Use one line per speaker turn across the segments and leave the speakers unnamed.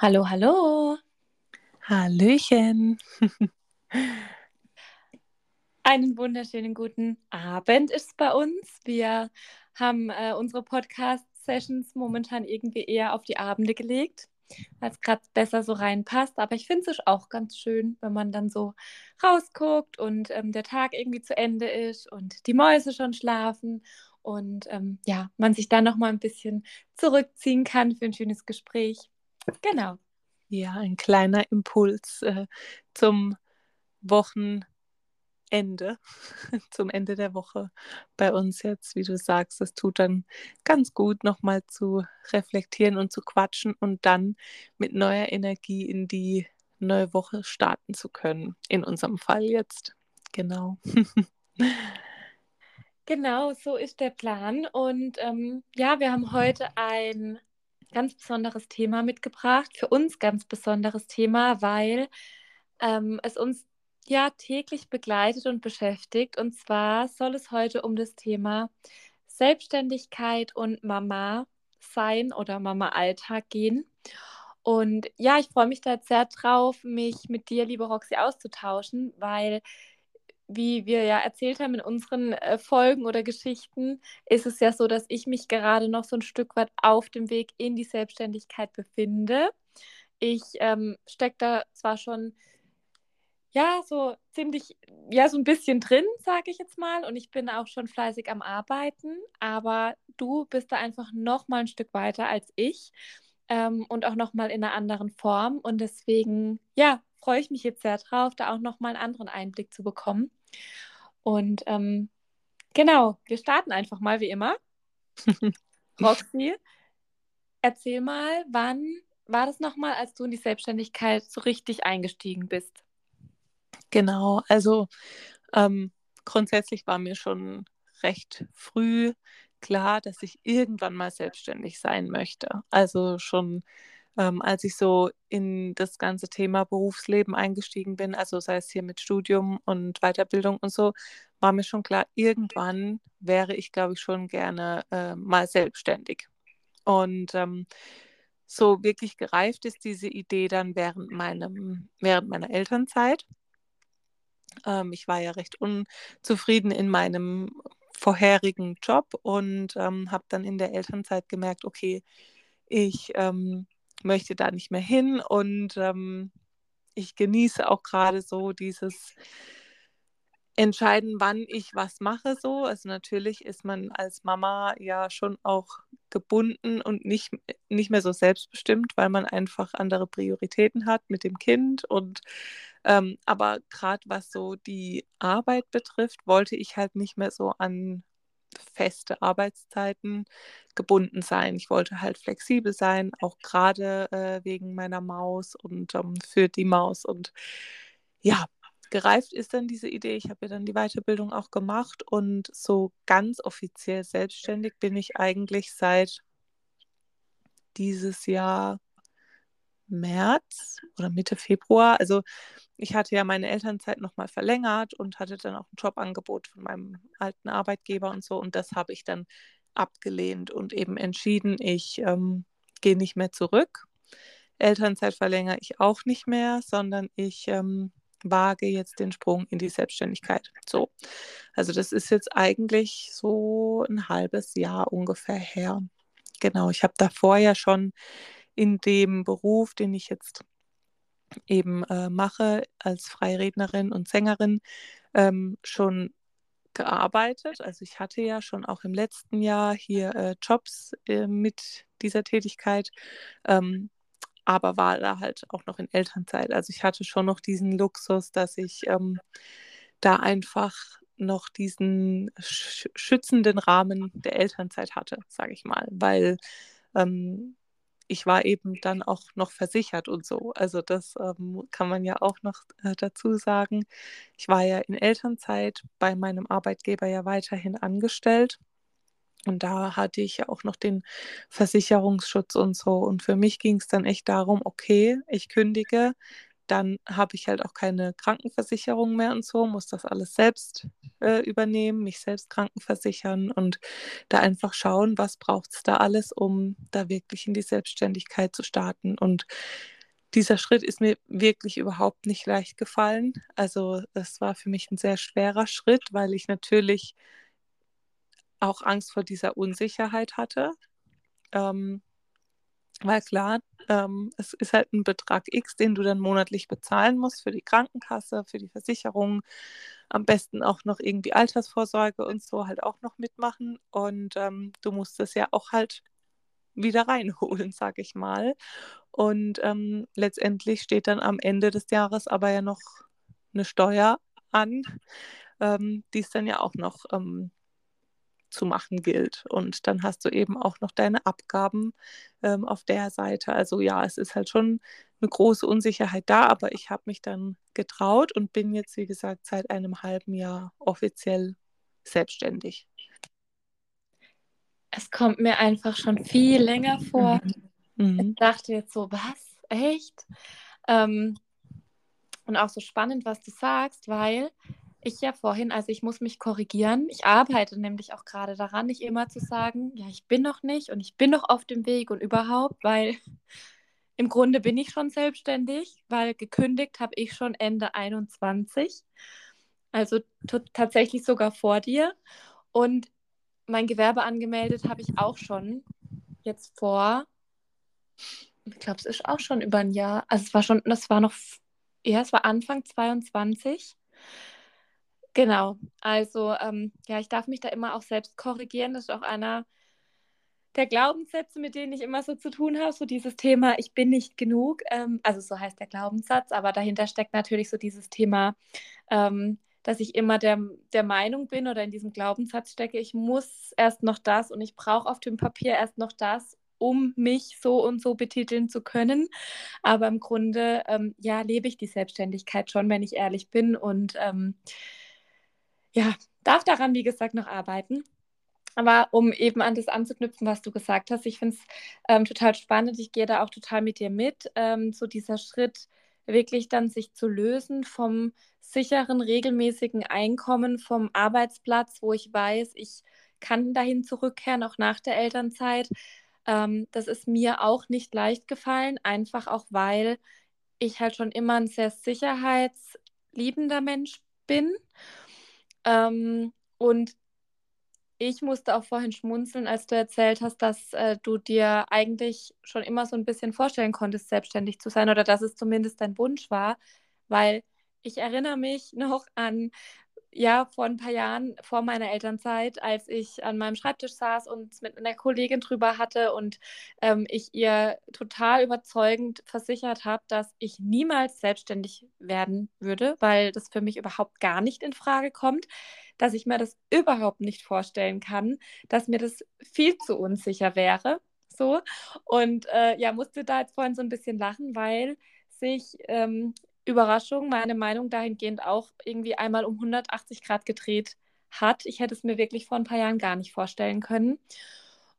Hallo, hallo.
Hallöchen.
Einen wunderschönen guten Abend ist bei uns. Wir haben äh, unsere Podcast-Sessions momentan irgendwie eher auf die Abende gelegt, weil es gerade besser so reinpasst. Aber ich finde es auch ganz schön, wenn man dann so rausguckt und ähm, der Tag irgendwie zu Ende ist und die Mäuse schon schlafen und ähm, ja, man sich dann noch mal ein bisschen zurückziehen kann für ein schönes Gespräch. Genau.
Ja, ein kleiner Impuls äh, zum Wochenende, zum Ende der Woche bei uns jetzt, wie du sagst. Es tut dann ganz gut, nochmal zu reflektieren und zu quatschen und dann mit neuer Energie in die neue Woche starten zu können. In unserem Fall jetzt. Genau.
Genau, so ist der Plan. Und ähm, ja, wir haben heute ein ganz besonderes Thema mitgebracht, für uns ganz besonderes Thema, weil ähm, es uns ja täglich begleitet und beschäftigt. Und zwar soll es heute um das Thema Selbstständigkeit und Mama sein oder Mama Alltag gehen. Und ja, ich freue mich da sehr drauf, mich mit dir, liebe Roxy, auszutauschen, weil wie wir ja erzählt haben in unseren äh, Folgen oder Geschichten, ist es ja so, dass ich mich gerade noch so ein Stück weit auf dem Weg in die Selbstständigkeit befinde. Ich ähm, stecke da zwar schon ja so ziemlich, ja so ein bisschen drin, sage ich jetzt mal, und ich bin auch schon fleißig am Arbeiten, aber du bist da einfach noch mal ein Stück weiter als ich ähm, und auch noch mal in einer anderen Form und deswegen ja freue ich mich jetzt sehr drauf, da auch noch mal einen anderen Einblick zu bekommen. Und ähm, genau, wir starten einfach mal wie immer. Roxy, erzähl mal, wann war das nochmal, als du in die Selbstständigkeit so richtig eingestiegen bist?
Genau, also ähm, grundsätzlich war mir schon recht früh klar, dass ich irgendwann mal selbstständig sein möchte. Also schon ähm, als ich so in das ganze Thema Berufsleben eingestiegen bin, also sei es hier mit Studium und Weiterbildung und so, war mir schon klar, irgendwann wäre ich, glaube ich, schon gerne äh, mal selbstständig. Und ähm, so wirklich gereift ist diese Idee dann während, meinem, während meiner Elternzeit. Ähm, ich war ja recht unzufrieden in meinem vorherigen Job und ähm, habe dann in der Elternzeit gemerkt, okay, ich ähm, möchte da nicht mehr hin und ähm, ich genieße auch gerade so dieses Entscheiden, wann ich was mache so. Also natürlich ist man als Mama ja schon auch gebunden und nicht, nicht mehr so selbstbestimmt, weil man einfach andere Prioritäten hat mit dem Kind. Und ähm, aber gerade was so die Arbeit betrifft, wollte ich halt nicht mehr so an feste Arbeitszeiten gebunden sein. Ich wollte halt flexibel sein, auch gerade äh, wegen meiner Maus und ähm, für die Maus. Und ja, gereift ist dann diese Idee. Ich habe ja dann die Weiterbildung auch gemacht und so ganz offiziell selbstständig bin ich eigentlich seit dieses Jahr März oder Mitte Februar. Also ich hatte ja meine Elternzeit nochmal verlängert und hatte dann auch ein Jobangebot von meinem alten Arbeitgeber und so. Und das habe ich dann abgelehnt und eben entschieden, ich ähm, gehe nicht mehr zurück. Elternzeit verlängere ich auch nicht mehr, sondern ich ähm, wage jetzt den Sprung in die Selbstständigkeit. So, also das ist jetzt eigentlich so ein halbes Jahr ungefähr her. Genau, ich habe davor ja schon in dem Beruf, den ich jetzt eben äh, mache als Freirednerin und Sängerin, ähm, schon gearbeitet. Also ich hatte ja schon auch im letzten Jahr hier äh, Jobs äh, mit dieser Tätigkeit, ähm, aber war da halt auch noch in Elternzeit. Also ich hatte schon noch diesen Luxus, dass ich ähm, da einfach noch diesen sch schützenden Rahmen der Elternzeit hatte, sage ich mal, weil ähm, ich war eben dann auch noch versichert und so. Also das ähm, kann man ja auch noch äh, dazu sagen. Ich war ja in Elternzeit bei meinem Arbeitgeber ja weiterhin angestellt. Und da hatte ich ja auch noch den Versicherungsschutz und so. Und für mich ging es dann echt darum, okay, ich kündige, dann habe ich halt auch keine Krankenversicherung mehr und so, muss das alles selbst äh, übernehmen, mich selbst krankenversichern und da einfach schauen, was braucht es da alles, um da wirklich in die Selbstständigkeit zu starten. Und dieser Schritt ist mir wirklich überhaupt nicht leicht gefallen. Also es war für mich ein sehr schwerer Schritt, weil ich natürlich auch Angst vor dieser Unsicherheit hatte. Ähm, weil klar, ähm, es ist halt ein Betrag X, den du dann monatlich bezahlen musst für die Krankenkasse, für die Versicherung, am besten auch noch irgendwie Altersvorsorge und so halt auch noch mitmachen. Und ähm, du musst es ja auch halt wieder reinholen, sag ich mal. Und ähm, letztendlich steht dann am Ende des Jahres aber ja noch eine Steuer an, ähm, die es dann ja auch noch ähm, zu machen gilt. Und dann hast du eben auch noch deine Abgaben ähm, auf der Seite. Also ja, es ist halt schon eine große Unsicherheit da, aber ich habe mich dann getraut und bin jetzt, wie gesagt, seit einem halben Jahr offiziell selbstständig.
Es kommt mir einfach schon viel länger vor. Mhm. Ich dachte jetzt so, was? Echt? Ähm, und auch so spannend, was du sagst, weil ich ja vorhin, also ich muss mich korrigieren. Ich arbeite nämlich auch gerade daran, nicht immer zu sagen, ja, ich bin noch nicht und ich bin noch auf dem Weg und überhaupt, weil im Grunde bin ich schon selbstständig, weil gekündigt habe ich schon Ende 21. Also tatsächlich sogar vor dir. Und mein Gewerbe angemeldet habe ich auch schon jetzt vor, ich glaube, es ist auch schon über ein Jahr. Also es war schon, das war noch, ja, es war Anfang 22. Genau, also ähm, ja, ich darf mich da immer auch selbst korrigieren. Das ist auch einer der Glaubenssätze, mit denen ich immer so zu tun habe, so dieses Thema, ich bin nicht genug. Ähm, also so heißt der Glaubenssatz, aber dahinter steckt natürlich so dieses Thema, ähm, dass ich immer der, der Meinung bin oder in diesem Glaubenssatz stecke, ich muss erst noch das und ich brauche auf dem Papier erst noch das, um mich so und so betiteln zu können. Aber im Grunde, ähm, ja, lebe ich die Selbstständigkeit schon, wenn ich ehrlich bin und ähm, ja, darf daran, wie gesagt, noch arbeiten. Aber um eben an das anzuknüpfen, was du gesagt hast, ich finde es ähm, total spannend. Ich gehe da auch total mit dir mit. Ähm, so dieser Schritt, wirklich dann sich zu lösen vom sicheren, regelmäßigen Einkommen, vom Arbeitsplatz, wo ich weiß, ich kann dahin zurückkehren, auch nach der Elternzeit. Ähm, das ist mir auch nicht leicht gefallen, einfach auch weil ich halt schon immer ein sehr sicherheitsliebender Mensch bin ähm, und ich musste auch vorhin schmunzeln, als du erzählt hast, dass äh, du dir eigentlich schon immer so ein bisschen vorstellen konntest, selbstständig zu sein oder dass es zumindest dein Wunsch war, weil ich erinnere mich noch an ja, vor ein paar Jahren, vor meiner Elternzeit, als ich an meinem Schreibtisch saß und mit einer Kollegin drüber hatte und ähm, ich ihr total überzeugend versichert habe, dass ich niemals selbstständig werden würde, weil das für mich überhaupt gar nicht in Frage kommt, dass ich mir das überhaupt nicht vorstellen kann, dass mir das viel zu unsicher wäre. So. Und äh, ja, musste da jetzt vorhin so ein bisschen lachen, weil sich ähm, Überraschung, meine Meinung dahingehend auch irgendwie einmal um 180 Grad gedreht hat. Ich hätte es mir wirklich vor ein paar Jahren gar nicht vorstellen können.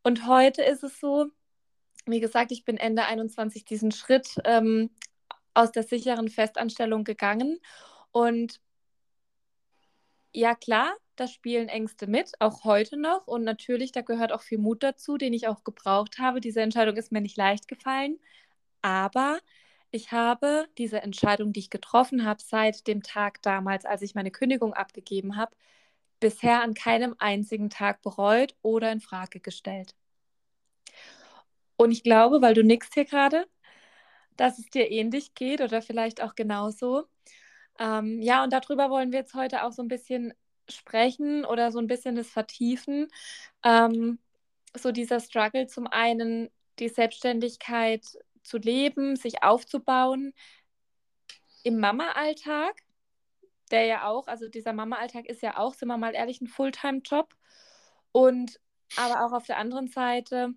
Und heute ist es so, wie gesagt, ich bin Ende 21 diesen Schritt ähm, aus der sicheren Festanstellung gegangen. Und ja, klar, da spielen Ängste mit, auch heute noch. Und natürlich, da gehört auch viel Mut dazu, den ich auch gebraucht habe. Diese Entscheidung ist mir nicht leicht gefallen. Aber ich habe diese Entscheidung, die ich getroffen habe, seit dem Tag damals, als ich meine Kündigung abgegeben habe, bisher an keinem einzigen Tag bereut oder in Frage gestellt. Und ich glaube, weil du nickst hier gerade, dass es dir ähnlich geht oder vielleicht auch genauso. Ähm, ja, und darüber wollen wir jetzt heute auch so ein bisschen sprechen oder so ein bisschen das vertiefen. Ähm, so dieser Struggle zum einen, die Selbstständigkeit zu leben, sich aufzubauen im Mama-Alltag, der ja auch, also dieser Mama-Alltag ist ja auch, sind wir mal ehrlich, ein Fulltime-Job. Und aber auch auf der anderen Seite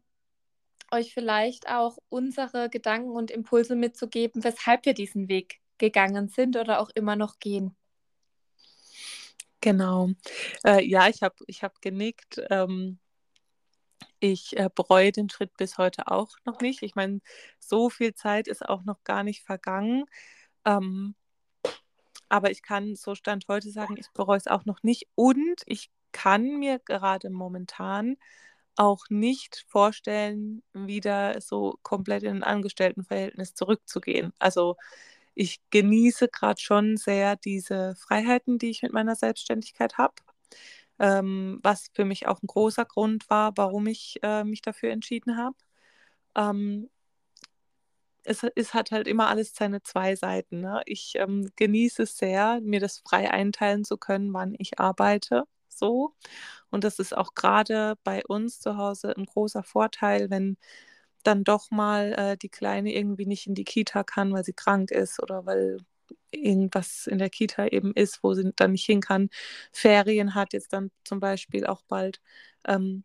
euch vielleicht auch unsere Gedanken und Impulse mitzugeben, weshalb wir diesen Weg gegangen sind oder auch immer noch gehen.
Genau. Äh, ja, ich habe ich hab genickt. Ähm, ich äh, bereue den Schritt bis heute auch noch nicht. Ich meine, so viel Zeit ist auch noch gar nicht vergangen. Ähm, aber ich kann so Stand heute sagen, ich bereue es auch noch nicht. Und ich kann mir gerade momentan auch nicht vorstellen, wieder so komplett in ein Angestelltenverhältnis zurückzugehen. Also ich genieße gerade schon sehr diese Freiheiten, die ich mit meiner Selbstständigkeit habe, ähm, was für mich auch ein großer Grund war, warum ich äh, mich dafür entschieden habe. Ähm, es, es, hat halt immer alles seine zwei Seiten. Ne? Ich ähm, genieße es sehr, mir das frei einteilen zu können, wann ich arbeite. So. Und das ist auch gerade bei uns zu Hause ein großer Vorteil, wenn dann doch mal äh, die Kleine irgendwie nicht in die Kita kann, weil sie krank ist oder weil irgendwas in der Kita eben ist, wo sie dann nicht hin kann, Ferien hat jetzt dann zum Beispiel auch bald, ähm,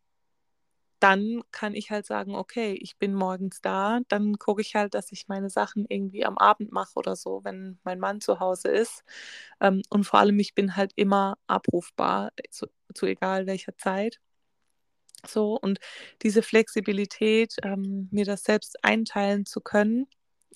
dann kann ich halt sagen, okay, ich bin morgens da, dann gucke ich halt, dass ich meine Sachen irgendwie am Abend mache oder so, wenn mein Mann zu Hause ist. Ähm, und vor allem, ich bin halt immer abrufbar, zu, zu egal welcher Zeit. So, und diese Flexibilität, ähm, mir das selbst einteilen zu können,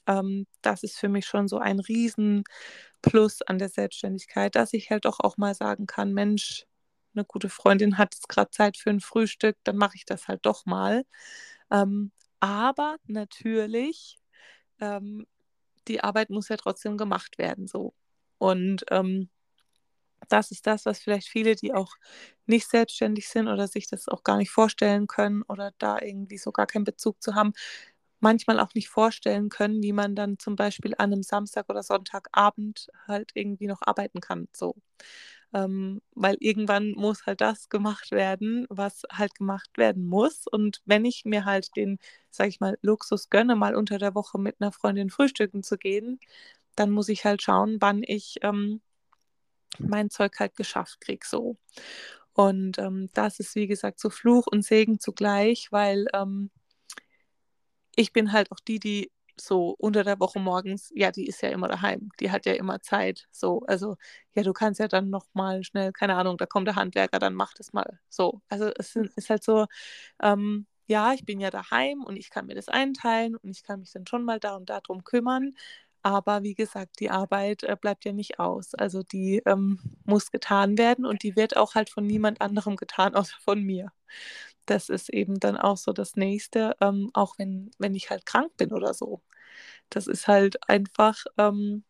ähm, das ist für mich schon so ein Riesenplus an der Selbstständigkeit, dass ich halt doch auch mal sagen kann, Mensch, eine gute Freundin hat jetzt gerade Zeit für ein Frühstück, dann mache ich das halt doch mal. Ähm, aber natürlich, ähm, die Arbeit muss ja trotzdem gemacht werden, so. Und ähm, das ist das, was vielleicht viele, die auch nicht selbstständig sind oder sich das auch gar nicht vorstellen können oder da irgendwie so gar keinen Bezug zu haben, manchmal auch nicht vorstellen können, wie man dann zum Beispiel an einem Samstag oder Sonntagabend halt irgendwie noch arbeiten kann. So. Ähm, weil irgendwann muss halt das gemacht werden, was halt gemacht werden muss. Und wenn ich mir halt den, sag ich mal, Luxus gönne, mal unter der Woche mit einer Freundin frühstücken zu gehen, dann muss ich halt schauen, wann ich ähm, mein Zeug halt geschafft kriege. So. Und ähm, das ist, wie gesagt, so Fluch und Segen zugleich, weil ähm, ich bin halt auch die, die so unter der Woche morgens, ja, die ist ja immer daheim, die hat ja immer Zeit, so, also, ja, du kannst ja dann noch mal schnell, keine Ahnung, da kommt der Handwerker, dann mach das mal, so, also es ist halt so, ähm, ja, ich bin ja daheim und ich kann mir das einteilen und ich kann mich dann schon mal da und da drum kümmern, aber wie gesagt, die Arbeit äh, bleibt ja nicht aus, also die ähm, muss getan werden und die wird auch halt von niemand anderem getan, außer von mir das ist eben dann auch so das Nächste, ähm, auch wenn, wenn ich halt krank bin oder so. Das ist halt einfach ähm,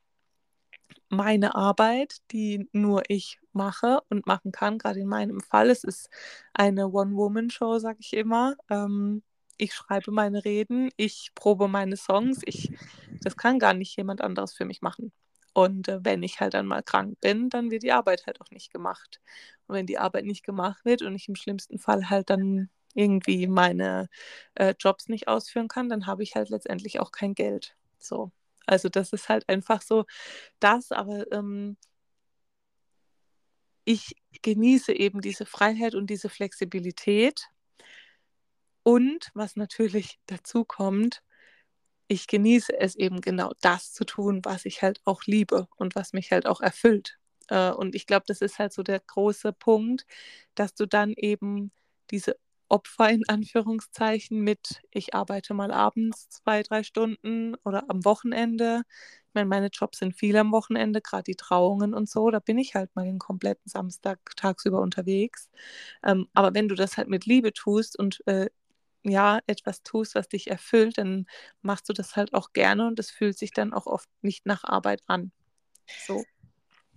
meine Arbeit, die nur ich mache und machen kann. Gerade in meinem Fall, es ist eine One-Woman-Show, sage ich immer. Ähm, ich schreibe meine Reden, ich probe meine Songs. Ich, das kann gar nicht jemand anderes für mich machen. Und äh, wenn ich halt dann mal krank bin, dann wird die Arbeit halt auch nicht gemacht. Und wenn die Arbeit nicht gemacht wird und ich im schlimmsten Fall halt dann irgendwie meine äh, Jobs nicht ausführen kann, dann habe ich halt letztendlich auch kein Geld. So. Also das ist halt einfach so das, aber ähm, ich genieße eben diese Freiheit und diese Flexibilität. Und was natürlich dazu kommt, ich genieße es eben genau das zu tun, was ich halt auch liebe und was mich halt auch erfüllt. Äh, und ich glaube, das ist halt so der große Punkt, dass du dann eben diese Opfer in Anführungszeichen mit, ich arbeite mal abends zwei, drei Stunden oder am Wochenende. Ich meine, meine Jobs sind viel am Wochenende, gerade die Trauungen und so. Da bin ich halt mal den kompletten Samstag tagsüber unterwegs. Ähm, aber wenn du das halt mit Liebe tust und äh, ja, etwas tust, was dich erfüllt, dann machst du das halt auch gerne und es fühlt sich dann auch oft nicht nach Arbeit an. So.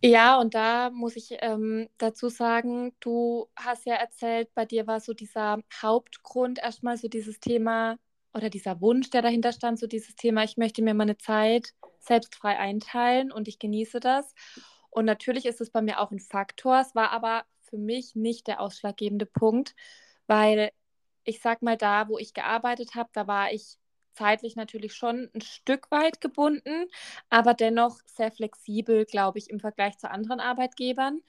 Ja, und da muss ich ähm, dazu sagen, du hast ja erzählt, bei dir war so dieser Hauptgrund erstmal so dieses Thema oder dieser Wunsch, der dahinter stand, so dieses Thema, ich möchte mir meine Zeit selbst frei einteilen und ich genieße das. Und natürlich ist es bei mir auch ein Faktor. Es war aber für mich nicht der ausschlaggebende Punkt, weil ich sag mal, da, wo ich gearbeitet habe, da war ich zeitlich natürlich schon ein Stück weit gebunden, aber dennoch sehr flexibel, glaube ich, im Vergleich zu anderen Arbeitgebern.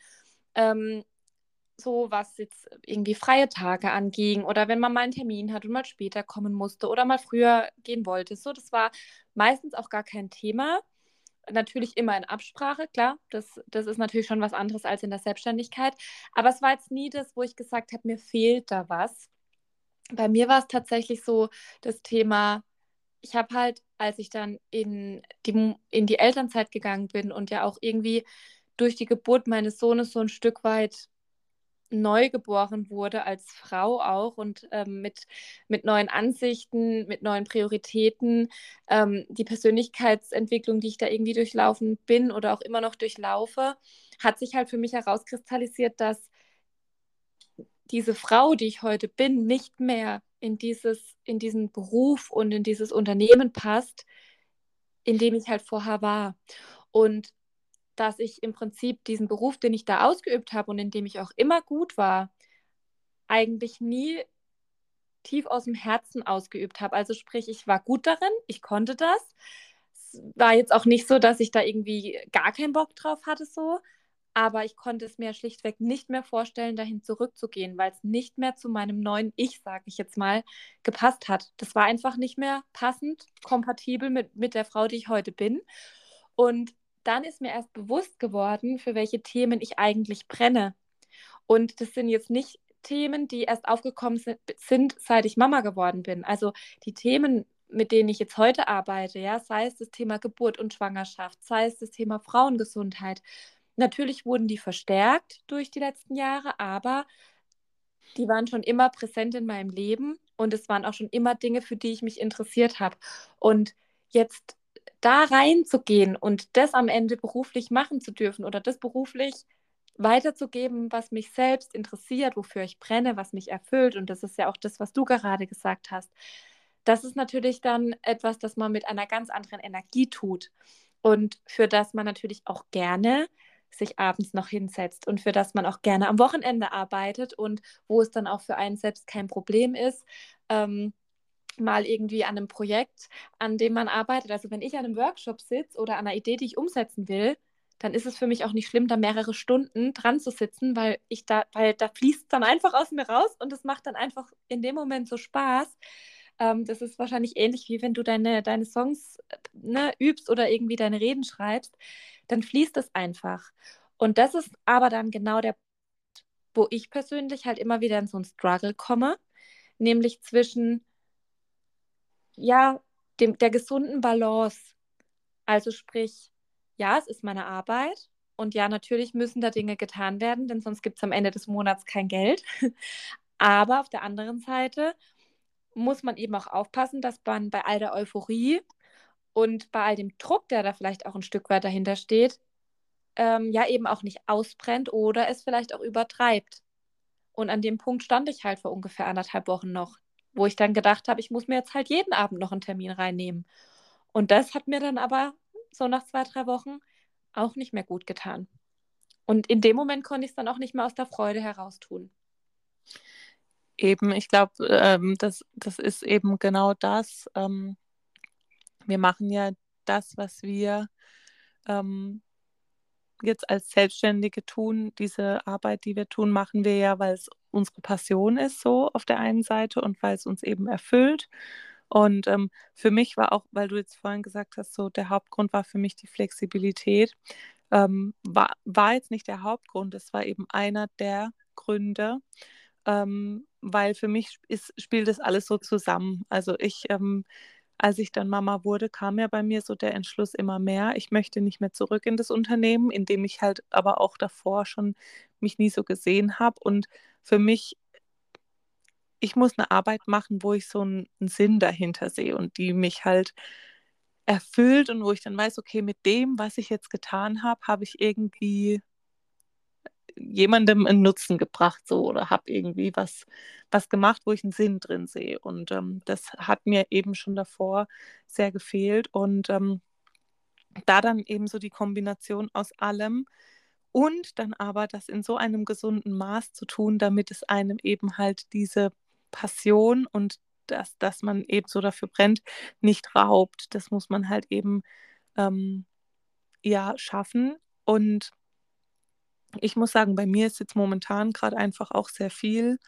Ähm, so was jetzt irgendwie freie Tage anging oder wenn man mal einen Termin hat und mal später kommen musste oder mal früher gehen wollte. So, das war meistens auch gar kein Thema. Natürlich immer in Absprache, klar, das, das ist natürlich schon was anderes als in der Selbstständigkeit. Aber es war jetzt nie das, wo ich gesagt habe, mir fehlt da was. Bei mir war es tatsächlich so das Thema, ich habe halt, als ich dann in die, in die Elternzeit gegangen bin und ja auch irgendwie durch die Geburt meines Sohnes so ein Stück weit neu geboren wurde als Frau auch und ähm, mit, mit neuen Ansichten, mit neuen Prioritäten. Ähm, die Persönlichkeitsentwicklung, die ich da irgendwie durchlaufen bin oder auch immer noch durchlaufe, hat sich halt für mich herauskristallisiert, dass diese Frau, die ich heute bin, nicht mehr in, dieses, in diesen Beruf und in dieses Unternehmen passt, in dem ich halt vorher war. Und dass ich im Prinzip diesen Beruf, den ich da ausgeübt habe und in dem ich auch immer gut war, eigentlich nie tief aus dem Herzen ausgeübt habe. Also sprich, ich war gut darin, ich konnte das. Es war jetzt auch nicht so, dass ich da irgendwie gar keinen Bock drauf hatte so, aber ich konnte es mir schlichtweg nicht mehr vorstellen, dahin zurückzugehen, weil es nicht mehr zu meinem neuen Ich, sage ich jetzt mal, gepasst hat. Das war einfach nicht mehr passend, kompatibel mit, mit der Frau, die ich heute bin. Und dann ist mir erst bewusst geworden, für welche Themen ich eigentlich brenne. Und das sind jetzt nicht Themen, die erst aufgekommen sind, seit ich Mama geworden bin. Also die Themen, mit denen ich jetzt heute arbeite, ja, sei es das Thema Geburt und Schwangerschaft, sei es das Thema Frauengesundheit. Natürlich wurden die verstärkt durch die letzten Jahre, aber die waren schon immer präsent in meinem Leben und es waren auch schon immer Dinge, für die ich mich interessiert habe. Und jetzt da reinzugehen und das am Ende beruflich machen zu dürfen oder das beruflich weiterzugeben, was mich selbst interessiert, wofür ich brenne, was mich erfüllt. Und das ist ja auch das, was du gerade gesagt hast. Das ist natürlich dann etwas, das man mit einer ganz anderen Energie tut und für das man natürlich auch gerne sich abends noch hinsetzt und für das man auch gerne am Wochenende arbeitet und wo es dann auch für einen selbst kein Problem ist, ähm, mal irgendwie an einem Projekt, an dem man arbeitet. Also wenn ich an einem Workshop sitze oder an einer Idee, die ich umsetzen will, dann ist es für mich auch nicht schlimm, da mehrere Stunden dran zu sitzen, weil ich da, weil da fließt dann einfach aus mir raus und es macht dann einfach in dem Moment so Spaß. Ähm, das ist wahrscheinlich ähnlich wie wenn du deine, deine Songs ne, übst oder irgendwie deine Reden schreibst, dann fließt es einfach. Und das ist aber dann genau der, wo ich persönlich halt immer wieder in so einen Struggle komme, nämlich zwischen ja, dem, der gesunden Balance. Also sprich, ja, es ist meine Arbeit und ja, natürlich müssen da Dinge getan werden, denn sonst gibt es am Ende des Monats kein Geld. Aber auf der anderen Seite muss man eben auch aufpassen, dass man bei all der Euphorie und bei all dem Druck, der da vielleicht auch ein Stück weit dahinter steht, ähm, ja eben auch nicht ausbrennt oder es vielleicht auch übertreibt. Und an dem Punkt stand ich halt vor ungefähr anderthalb Wochen noch wo ich dann gedacht habe, ich muss mir jetzt halt jeden Abend noch einen Termin reinnehmen. Und das hat mir dann aber so nach zwei, drei Wochen auch nicht mehr gut getan. Und in dem Moment konnte ich es dann auch nicht mehr aus der Freude heraus tun.
Eben, ich glaube, ähm, das, das ist eben genau das. Ähm, wir machen ja das, was wir ähm, jetzt als Selbstständige tun, diese Arbeit, die wir tun, machen wir ja, weil es unsere Passion ist, so auf der einen Seite und weil es uns eben erfüllt. Und ähm, für mich war auch, weil du jetzt vorhin gesagt hast, so der Hauptgrund war für mich die Flexibilität. Ähm, war, war jetzt nicht der Hauptgrund, es war eben einer der Gründe, ähm, weil für mich ist, spielt das alles so zusammen. Also ich ähm, als ich dann Mama wurde, kam ja bei mir so der Entschluss immer mehr, ich möchte nicht mehr zurück in das Unternehmen, in dem ich halt aber auch davor schon mich nie so gesehen habe. Und für mich, ich muss eine Arbeit machen, wo ich so einen, einen Sinn dahinter sehe und die mich halt erfüllt und wo ich dann weiß, okay, mit dem, was ich jetzt getan habe, habe ich irgendwie jemandem einen Nutzen gebracht so oder habe irgendwie was, was gemacht, wo ich einen Sinn drin sehe. Und ähm, das hat mir eben schon davor sehr gefehlt. Und ähm, da dann eben so die Kombination aus allem und dann aber das in so einem gesunden Maß zu tun, damit es einem eben halt diese Passion und das, dass man eben so dafür brennt, nicht raubt. Das muss man halt eben ähm, ja schaffen. Und ich muss sagen, bei mir ist jetzt momentan gerade einfach auch sehr viel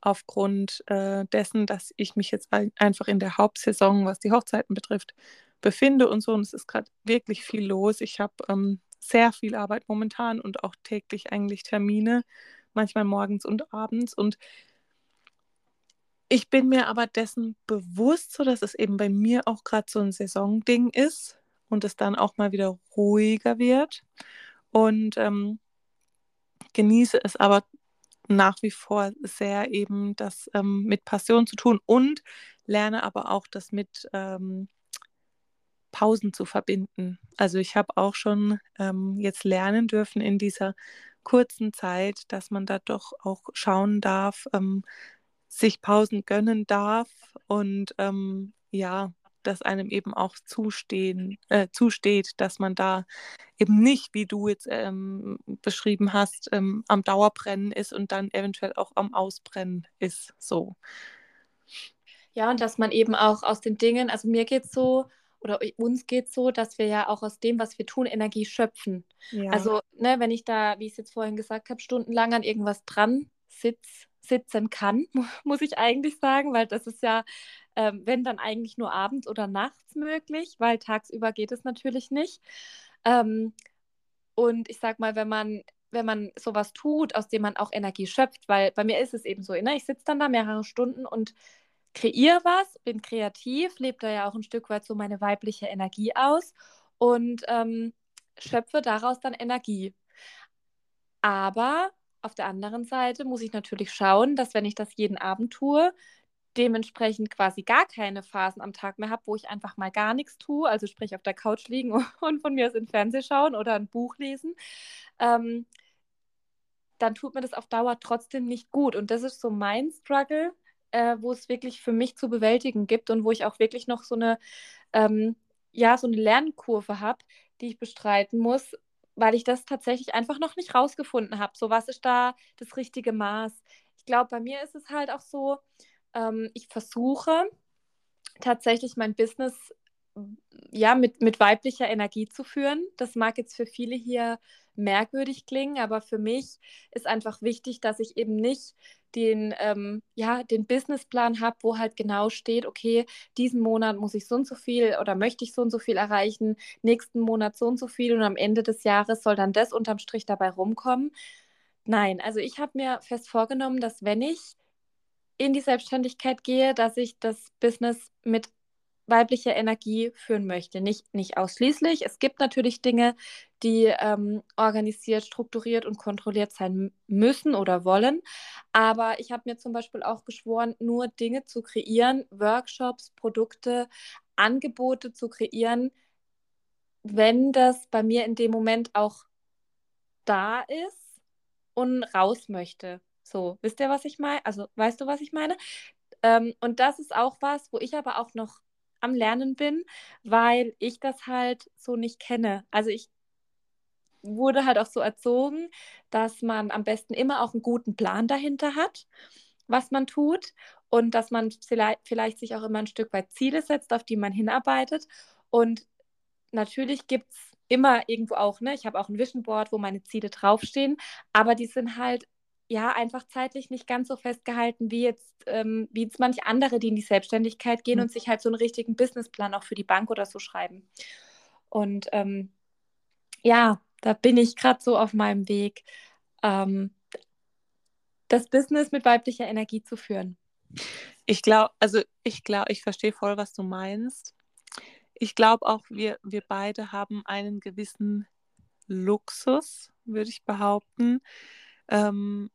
aufgrund äh, dessen, dass ich mich jetzt einfach in der Hauptsaison, was die Hochzeiten betrifft, befinde und so. Und es ist gerade wirklich viel los. Ich habe ähm, sehr viel Arbeit momentan und auch täglich eigentlich Termine, manchmal morgens und abends. Und ich bin mir aber dessen bewusst, so dass es eben bei mir auch gerade so ein Saisonding ist und es dann auch mal wieder ruhiger wird. Und ähm, genieße es aber nach wie vor sehr eben das ähm, mit Passion zu tun und lerne aber auch das mit ähm, Pausen zu verbinden. Also ich habe auch schon ähm, jetzt lernen dürfen in dieser kurzen Zeit, dass man da doch auch schauen darf, ähm, sich Pausen gönnen darf und ähm, ja, dass einem eben auch zustehen, äh, zusteht, dass man da eben nicht, wie du jetzt ähm, beschrieben hast, ähm, am Dauerbrennen ist und dann eventuell auch am Ausbrennen ist. So.
Ja, und dass man eben auch aus den Dingen, also mir geht es so, oder uns geht es so, dass wir ja auch aus dem, was wir tun, Energie schöpfen. Ja. Also, ne, wenn ich da, wie ich es jetzt vorhin gesagt habe, stundenlang an irgendwas dran sitze, sitzen kann, muss ich eigentlich sagen, weil das ist ja, ähm, wenn dann eigentlich nur abends oder nachts möglich, weil tagsüber geht es natürlich nicht. Ähm, und ich sag mal, wenn man wenn man sowas tut, aus dem man auch Energie schöpft, weil bei mir ist es eben so, ne? ich sitze dann da mehrere Stunden und kreiere was, bin kreativ, lebe da ja auch ein Stück weit so meine weibliche Energie aus und ähm, schöpfe daraus dann Energie. Aber auf der anderen Seite muss ich natürlich schauen, dass wenn ich das jeden Abend tue, dementsprechend quasi gar keine Phasen am Tag mehr habe, wo ich einfach mal gar nichts tue, also sprich auf der Couch liegen und von mir aus in Fernsehen schauen oder ein Buch lesen, ähm, dann tut mir das auf Dauer trotzdem nicht gut. Und das ist so mein Struggle, äh, wo es wirklich für mich zu bewältigen gibt und wo ich auch wirklich noch so eine, ähm, ja, so eine Lernkurve habe, die ich bestreiten muss, weil ich das tatsächlich einfach noch nicht rausgefunden habe. So, was ist da das richtige Maß? Ich glaube, bei mir ist es halt auch so, ähm, ich versuche tatsächlich mein Business ja, mit, mit weiblicher Energie zu führen. Das mag jetzt für viele hier merkwürdig klingen, aber für mich ist einfach wichtig, dass ich eben nicht den, ähm, ja, den Businessplan habe, wo halt genau steht, okay, diesen Monat muss ich so und so viel oder möchte ich so und so viel erreichen, nächsten Monat so und so viel und am Ende des Jahres soll dann das unterm Strich dabei rumkommen. Nein, also ich habe mir fest vorgenommen, dass wenn ich in die Selbstständigkeit gehe, dass ich das Business mit weibliche Energie führen möchte. Nicht, nicht ausschließlich. Es gibt natürlich Dinge, die ähm, organisiert, strukturiert und kontrolliert sein müssen oder wollen. Aber ich habe mir zum Beispiel auch geschworen, nur Dinge zu kreieren, Workshops, Produkte, Angebote zu kreieren, wenn das bei mir in dem Moment auch da ist und raus möchte. So, wisst ihr, was ich meine? Also, weißt du, was ich meine? Ähm, und das ist auch was, wo ich aber auch noch am Lernen bin, weil ich das halt so nicht kenne. Also ich wurde halt auch so erzogen, dass man am besten immer auch einen guten Plan dahinter hat, was man tut und dass man vielleicht, sich auch immer ein Stück weit Ziele setzt, auf die man hinarbeitet. Und natürlich gibt es immer irgendwo auch, ne, ich habe auch ein Vision Board, wo meine Ziele draufstehen, aber die sind halt ja, einfach zeitlich nicht ganz so festgehalten wie jetzt, ähm, wie jetzt manche andere, die in die Selbstständigkeit gehen mhm. und sich halt so einen richtigen Businessplan auch für die Bank oder so schreiben. Und ähm, ja, da bin ich gerade so auf meinem Weg, ähm, das Business mit weiblicher Energie zu führen.
Ich glaube, also ich glaube, ich verstehe voll, was du meinst. Ich glaube auch, wir, wir beide haben einen gewissen Luxus, würde ich behaupten. Ähm,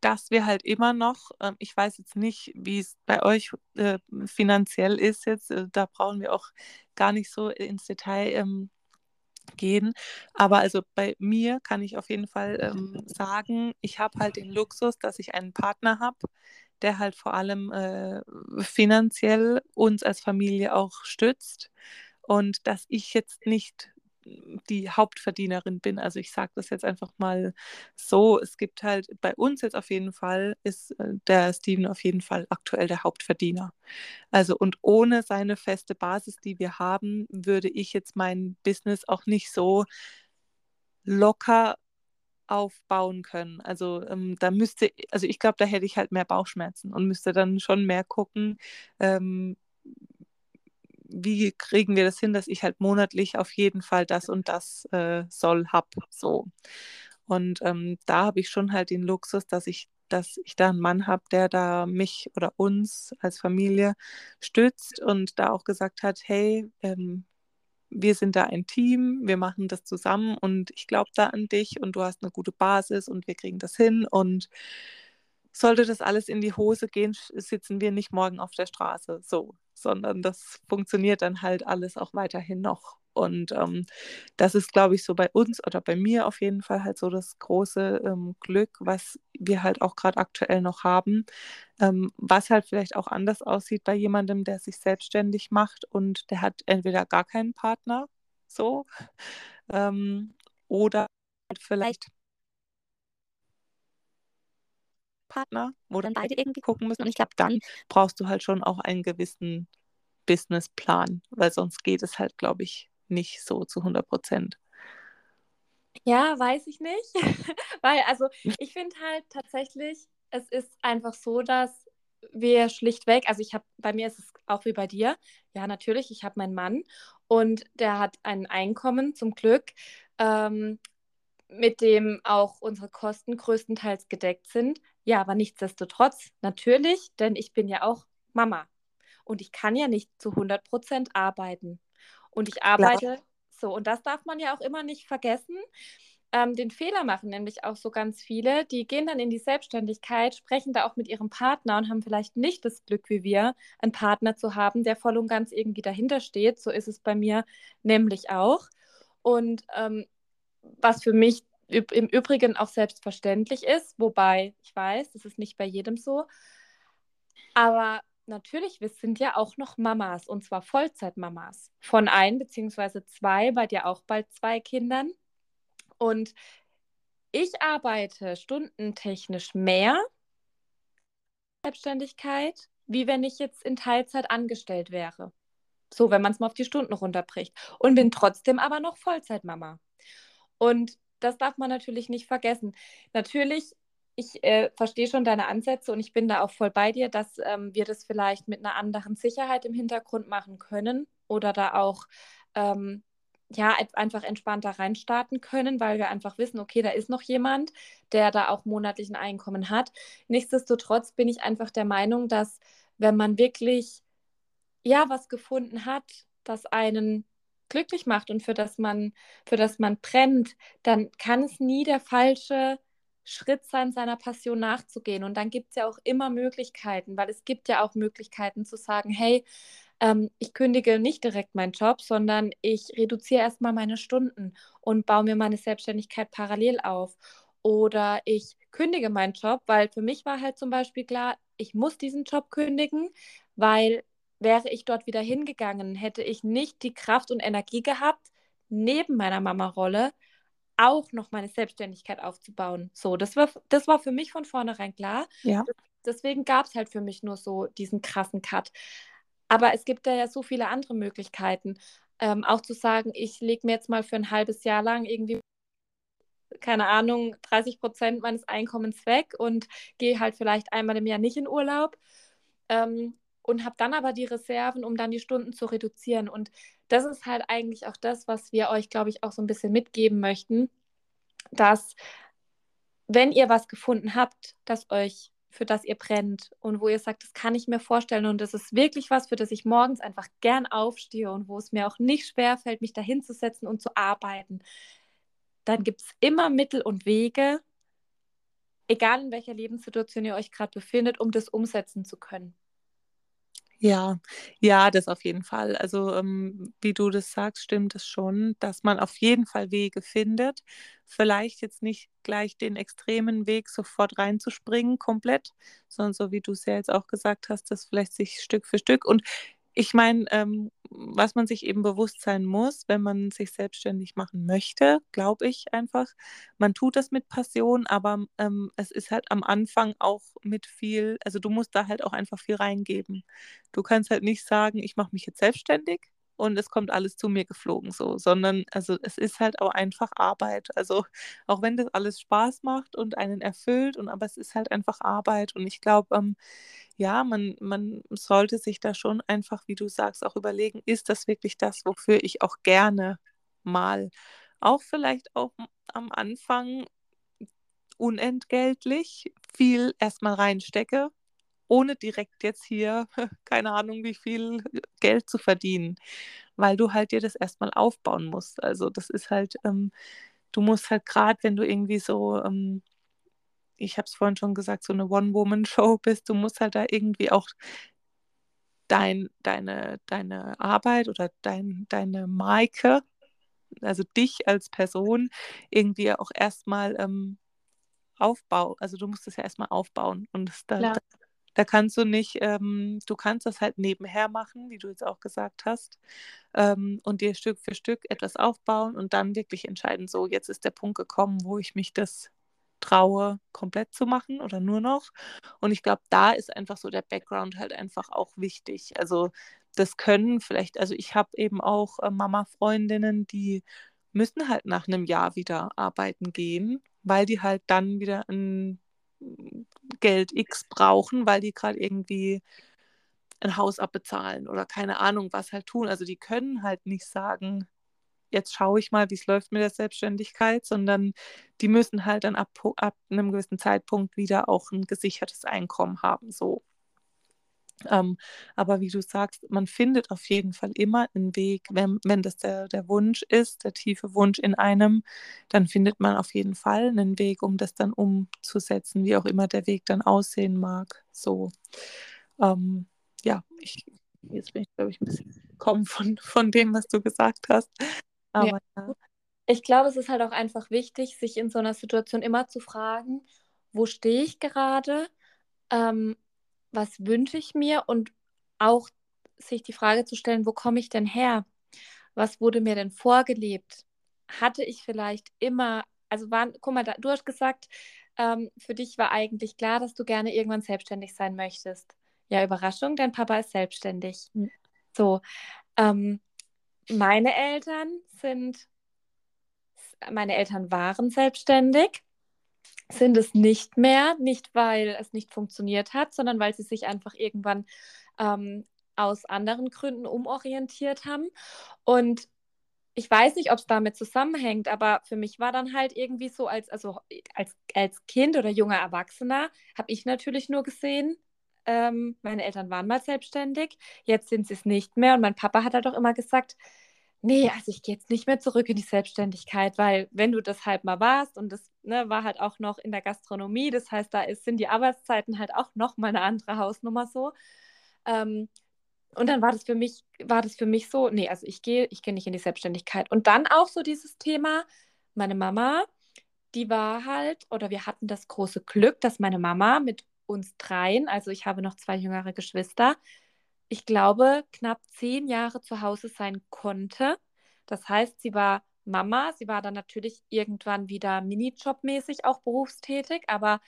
dass wir halt immer noch, äh, ich weiß jetzt nicht, wie es bei euch äh, finanziell ist jetzt, äh, da brauchen wir auch gar nicht so ins Detail ähm, gehen. Aber also bei mir kann ich auf jeden Fall ähm, sagen, ich habe halt den Luxus, dass ich einen Partner habe, der halt vor allem äh, finanziell uns als Familie auch stützt und dass ich jetzt nicht die Hauptverdienerin bin. Also ich sage das jetzt einfach mal so. Es gibt halt bei uns jetzt auf jeden Fall, ist äh, der Steven auf jeden Fall aktuell der Hauptverdiener. Also und ohne seine feste Basis, die wir haben, würde ich jetzt mein Business auch nicht so locker aufbauen können. Also ähm, da müsste, also ich glaube, da hätte ich halt mehr Bauchschmerzen und müsste dann schon mehr gucken, ähm, wie kriegen wir das hin, dass ich halt monatlich auf jeden Fall das und das äh, soll, hab, so. Und ähm, da habe ich schon halt den Luxus, dass ich, dass ich da einen Mann habe, der da mich oder uns als Familie stützt und da auch gesagt hat, hey, ähm, wir sind da ein Team, wir machen das zusammen und ich glaube da an dich und du hast eine gute Basis und wir kriegen das hin und sollte das alles in die Hose gehen, sitzen wir nicht morgen auf der Straße, so, sondern das funktioniert dann halt alles auch weiterhin noch. Und ähm, das ist, glaube ich, so bei uns oder bei mir auf jeden Fall halt so das große ähm, Glück, was wir halt auch gerade aktuell noch haben, ähm, was halt vielleicht auch anders aussieht bei jemandem, der sich selbstständig macht und der hat entweder gar keinen Partner, so, ähm, oder vielleicht Partner, wo dann beide irgendwie gucken müssen. Und ich glaube, dann brauchst du halt schon auch einen gewissen Businessplan, weil sonst geht es halt, glaube ich, nicht so zu 100 Prozent.
Ja, weiß ich nicht. weil, also, ich finde halt tatsächlich, es ist einfach so, dass wir schlichtweg, also ich habe, bei mir ist es auch wie bei dir, ja, natürlich, ich habe meinen Mann und der hat ein Einkommen zum Glück. Ähm, mit dem auch unsere Kosten größtenteils gedeckt sind. Ja, aber nichtsdestotrotz, natürlich, denn ich bin ja auch Mama und ich kann ja nicht zu 100 Prozent arbeiten. Und ich arbeite Klar. so, und das darf man ja auch immer nicht vergessen. Ähm, den Fehler machen nämlich auch so ganz viele, die gehen dann in die Selbstständigkeit, sprechen da auch mit ihrem Partner und haben vielleicht nicht das Glück wie wir, einen Partner zu haben, der voll und ganz irgendwie dahinter steht. So ist es bei mir nämlich auch. Und ähm, was für mich im Übrigen auch selbstverständlich ist, wobei ich weiß, das ist nicht bei jedem so. Aber natürlich, wir sind ja auch noch Mamas und zwar Vollzeitmamas von ein beziehungsweise zwei, bei dir auch bald zwei Kindern. Und ich arbeite stundentechnisch mehr Selbstständigkeit, wie wenn ich jetzt in Teilzeit angestellt wäre. So, wenn man es mal auf die Stunden runterbricht. Und bin trotzdem aber noch Vollzeitmama. Und das darf man natürlich nicht vergessen. Natürlich, ich äh, verstehe schon deine Ansätze und ich bin da auch voll bei dir, dass ähm, wir das vielleicht mit einer anderen Sicherheit im Hintergrund machen können oder da auch ähm, ja, einfach entspannter reinstarten können, weil wir einfach wissen, okay, da ist noch jemand, der da auch monatlichen Einkommen hat. Nichtsdestotrotz bin ich einfach der Meinung, dass wenn man wirklich ja was gefunden hat, das einen glücklich macht und für das man, für das man brennt, dann kann es nie der falsche Schritt sein, seiner Passion nachzugehen. Und dann gibt es ja auch immer Möglichkeiten, weil es gibt ja auch Möglichkeiten zu sagen, hey, ähm, ich kündige nicht direkt meinen Job, sondern ich reduziere erstmal meine Stunden und baue mir meine Selbstständigkeit parallel auf. Oder ich kündige meinen Job, weil für mich war halt zum Beispiel klar, ich muss diesen Job kündigen, weil wäre ich dort wieder hingegangen, hätte ich nicht die Kraft und Energie gehabt, neben meiner Mama-Rolle auch noch meine Selbstständigkeit aufzubauen. So, das war, das war für mich von vornherein klar.
Ja.
Deswegen gab es halt für mich nur so diesen krassen Cut. Aber es gibt da ja so viele andere Möglichkeiten. Ähm, auch zu sagen, ich lege mir jetzt mal für ein halbes Jahr lang irgendwie, keine Ahnung, 30 Prozent meines Einkommens weg und gehe halt vielleicht einmal im Jahr nicht in Urlaub. Ähm, und habe dann aber die Reserven, um dann die Stunden zu reduzieren. Und das ist halt eigentlich auch das, was wir euch, glaube ich, auch so ein bisschen mitgeben möchten, dass wenn ihr was gefunden habt, das euch für das ihr brennt und wo ihr sagt, das kann ich mir vorstellen und das ist wirklich was, für das ich morgens einfach gern aufstehe und wo es mir auch nicht schwer fällt, mich dahin zu setzen und zu arbeiten, dann gibt es immer Mittel und Wege, egal in welcher Lebenssituation ihr euch gerade befindet, um das umsetzen zu können.
Ja, ja, das auf jeden Fall. Also, ähm, wie du das sagst, stimmt es schon, dass man auf jeden Fall Wege findet. Vielleicht jetzt nicht gleich den extremen Weg sofort reinzuspringen komplett, sondern so wie du es ja jetzt auch gesagt hast, das vielleicht sich Stück für Stück. Und ich meine, ähm, was man sich eben bewusst sein muss, wenn man sich selbstständig machen möchte, glaube ich einfach. Man tut das mit Passion, aber ähm, es ist halt am Anfang auch mit viel, also du musst da halt auch einfach viel reingeben. Du kannst halt nicht sagen, ich mache mich jetzt selbstständig und es kommt alles zu mir geflogen so, sondern also es ist halt auch einfach Arbeit. Also auch wenn das alles Spaß macht und einen erfüllt und aber es ist halt einfach Arbeit und ich glaube, ähm, ja, man, man sollte sich da schon einfach, wie du sagst, auch überlegen, ist das wirklich das, wofür ich auch gerne mal, auch vielleicht auch am Anfang unentgeltlich viel erstmal reinstecke, ohne direkt jetzt hier, keine Ahnung, wie viel Geld zu verdienen, weil du halt dir das erstmal aufbauen musst. Also das ist halt, ähm, du musst halt gerade, wenn du irgendwie so ähm, ich habe es vorhin schon gesagt, so eine One-Woman-Show bist, du musst halt da irgendwie auch dein, deine, deine Arbeit oder dein, deine Marke, also dich als Person, irgendwie auch erstmal ähm, aufbauen. Also du musst es ja erstmal aufbauen. Und da, da, da, kannst du nicht, ähm, du kannst das halt nebenher machen, wie du jetzt auch gesagt hast, ähm, und dir Stück für Stück etwas aufbauen und dann wirklich entscheiden, so jetzt ist der Punkt gekommen, wo ich mich das traue, komplett zu machen oder nur noch. Und ich glaube, da ist einfach so der Background halt einfach auch wichtig. Also das können vielleicht, also ich habe eben auch äh, Mama-Freundinnen, die müssen halt nach einem Jahr wieder arbeiten gehen, weil die halt dann wieder ein Geld X brauchen, weil die gerade irgendwie ein Haus abbezahlen oder keine Ahnung was halt tun. Also die können halt nicht sagen, jetzt schaue ich mal, wie es läuft mit der Selbstständigkeit, sondern die müssen halt dann ab, ab einem gewissen Zeitpunkt wieder auch ein gesichertes Einkommen haben. So. Ähm, aber wie du sagst, man findet auf jeden Fall immer einen Weg, wenn, wenn das der, der Wunsch ist, der tiefe Wunsch in einem, dann findet man auf jeden Fall einen Weg, um das dann umzusetzen, wie auch immer der Weg dann aussehen mag. So, ähm, ja, ich, jetzt bin ich, glaube ich, ein bisschen gekommen von, von dem, was du gesagt hast. Aber
ja. Ich glaube, es ist halt auch einfach wichtig, sich in so einer Situation immer zu fragen, wo stehe ich gerade, ähm, was wünsche ich mir und auch sich die Frage zu stellen, wo komme ich denn her? Was wurde mir denn vorgelebt? Hatte ich vielleicht immer, also waren, guck mal, da, du hast gesagt, ähm, für dich war eigentlich klar, dass du gerne irgendwann selbstständig sein möchtest. Ja, Überraschung, dein Papa ist selbstständig. Mhm. So, ähm, meine Eltern sind, meine Eltern waren selbstständig, sind es nicht mehr, nicht weil es nicht funktioniert hat, sondern weil sie sich einfach irgendwann ähm, aus anderen Gründen umorientiert haben. Und ich weiß nicht, ob es damit zusammenhängt, aber für mich war dann halt irgendwie so, als, also als, als Kind oder junger Erwachsener, habe ich natürlich nur gesehen, ähm, meine Eltern waren mal selbstständig, jetzt sind sie es nicht mehr. Und mein Papa hat halt auch immer gesagt, nee, also ich gehe jetzt nicht mehr zurück in die Selbstständigkeit, weil wenn du das halt mal warst und das ne, war halt auch noch in der Gastronomie, das heißt, da ist, sind die Arbeitszeiten halt auch noch mal eine andere Hausnummer so. Ähm, und dann war das für mich, war das für mich so, nee, also ich gehe, ich gehe nicht in die Selbstständigkeit. Und dann auch so dieses Thema, meine Mama, die war halt, oder wir hatten das große Glück, dass meine Mama mit uns dreien, also ich habe noch zwei jüngere Geschwister, ich glaube, knapp zehn Jahre zu Hause sein konnte. Das heißt, sie war Mama, sie war dann natürlich irgendwann wieder Minijobmäßig auch berufstätig, aber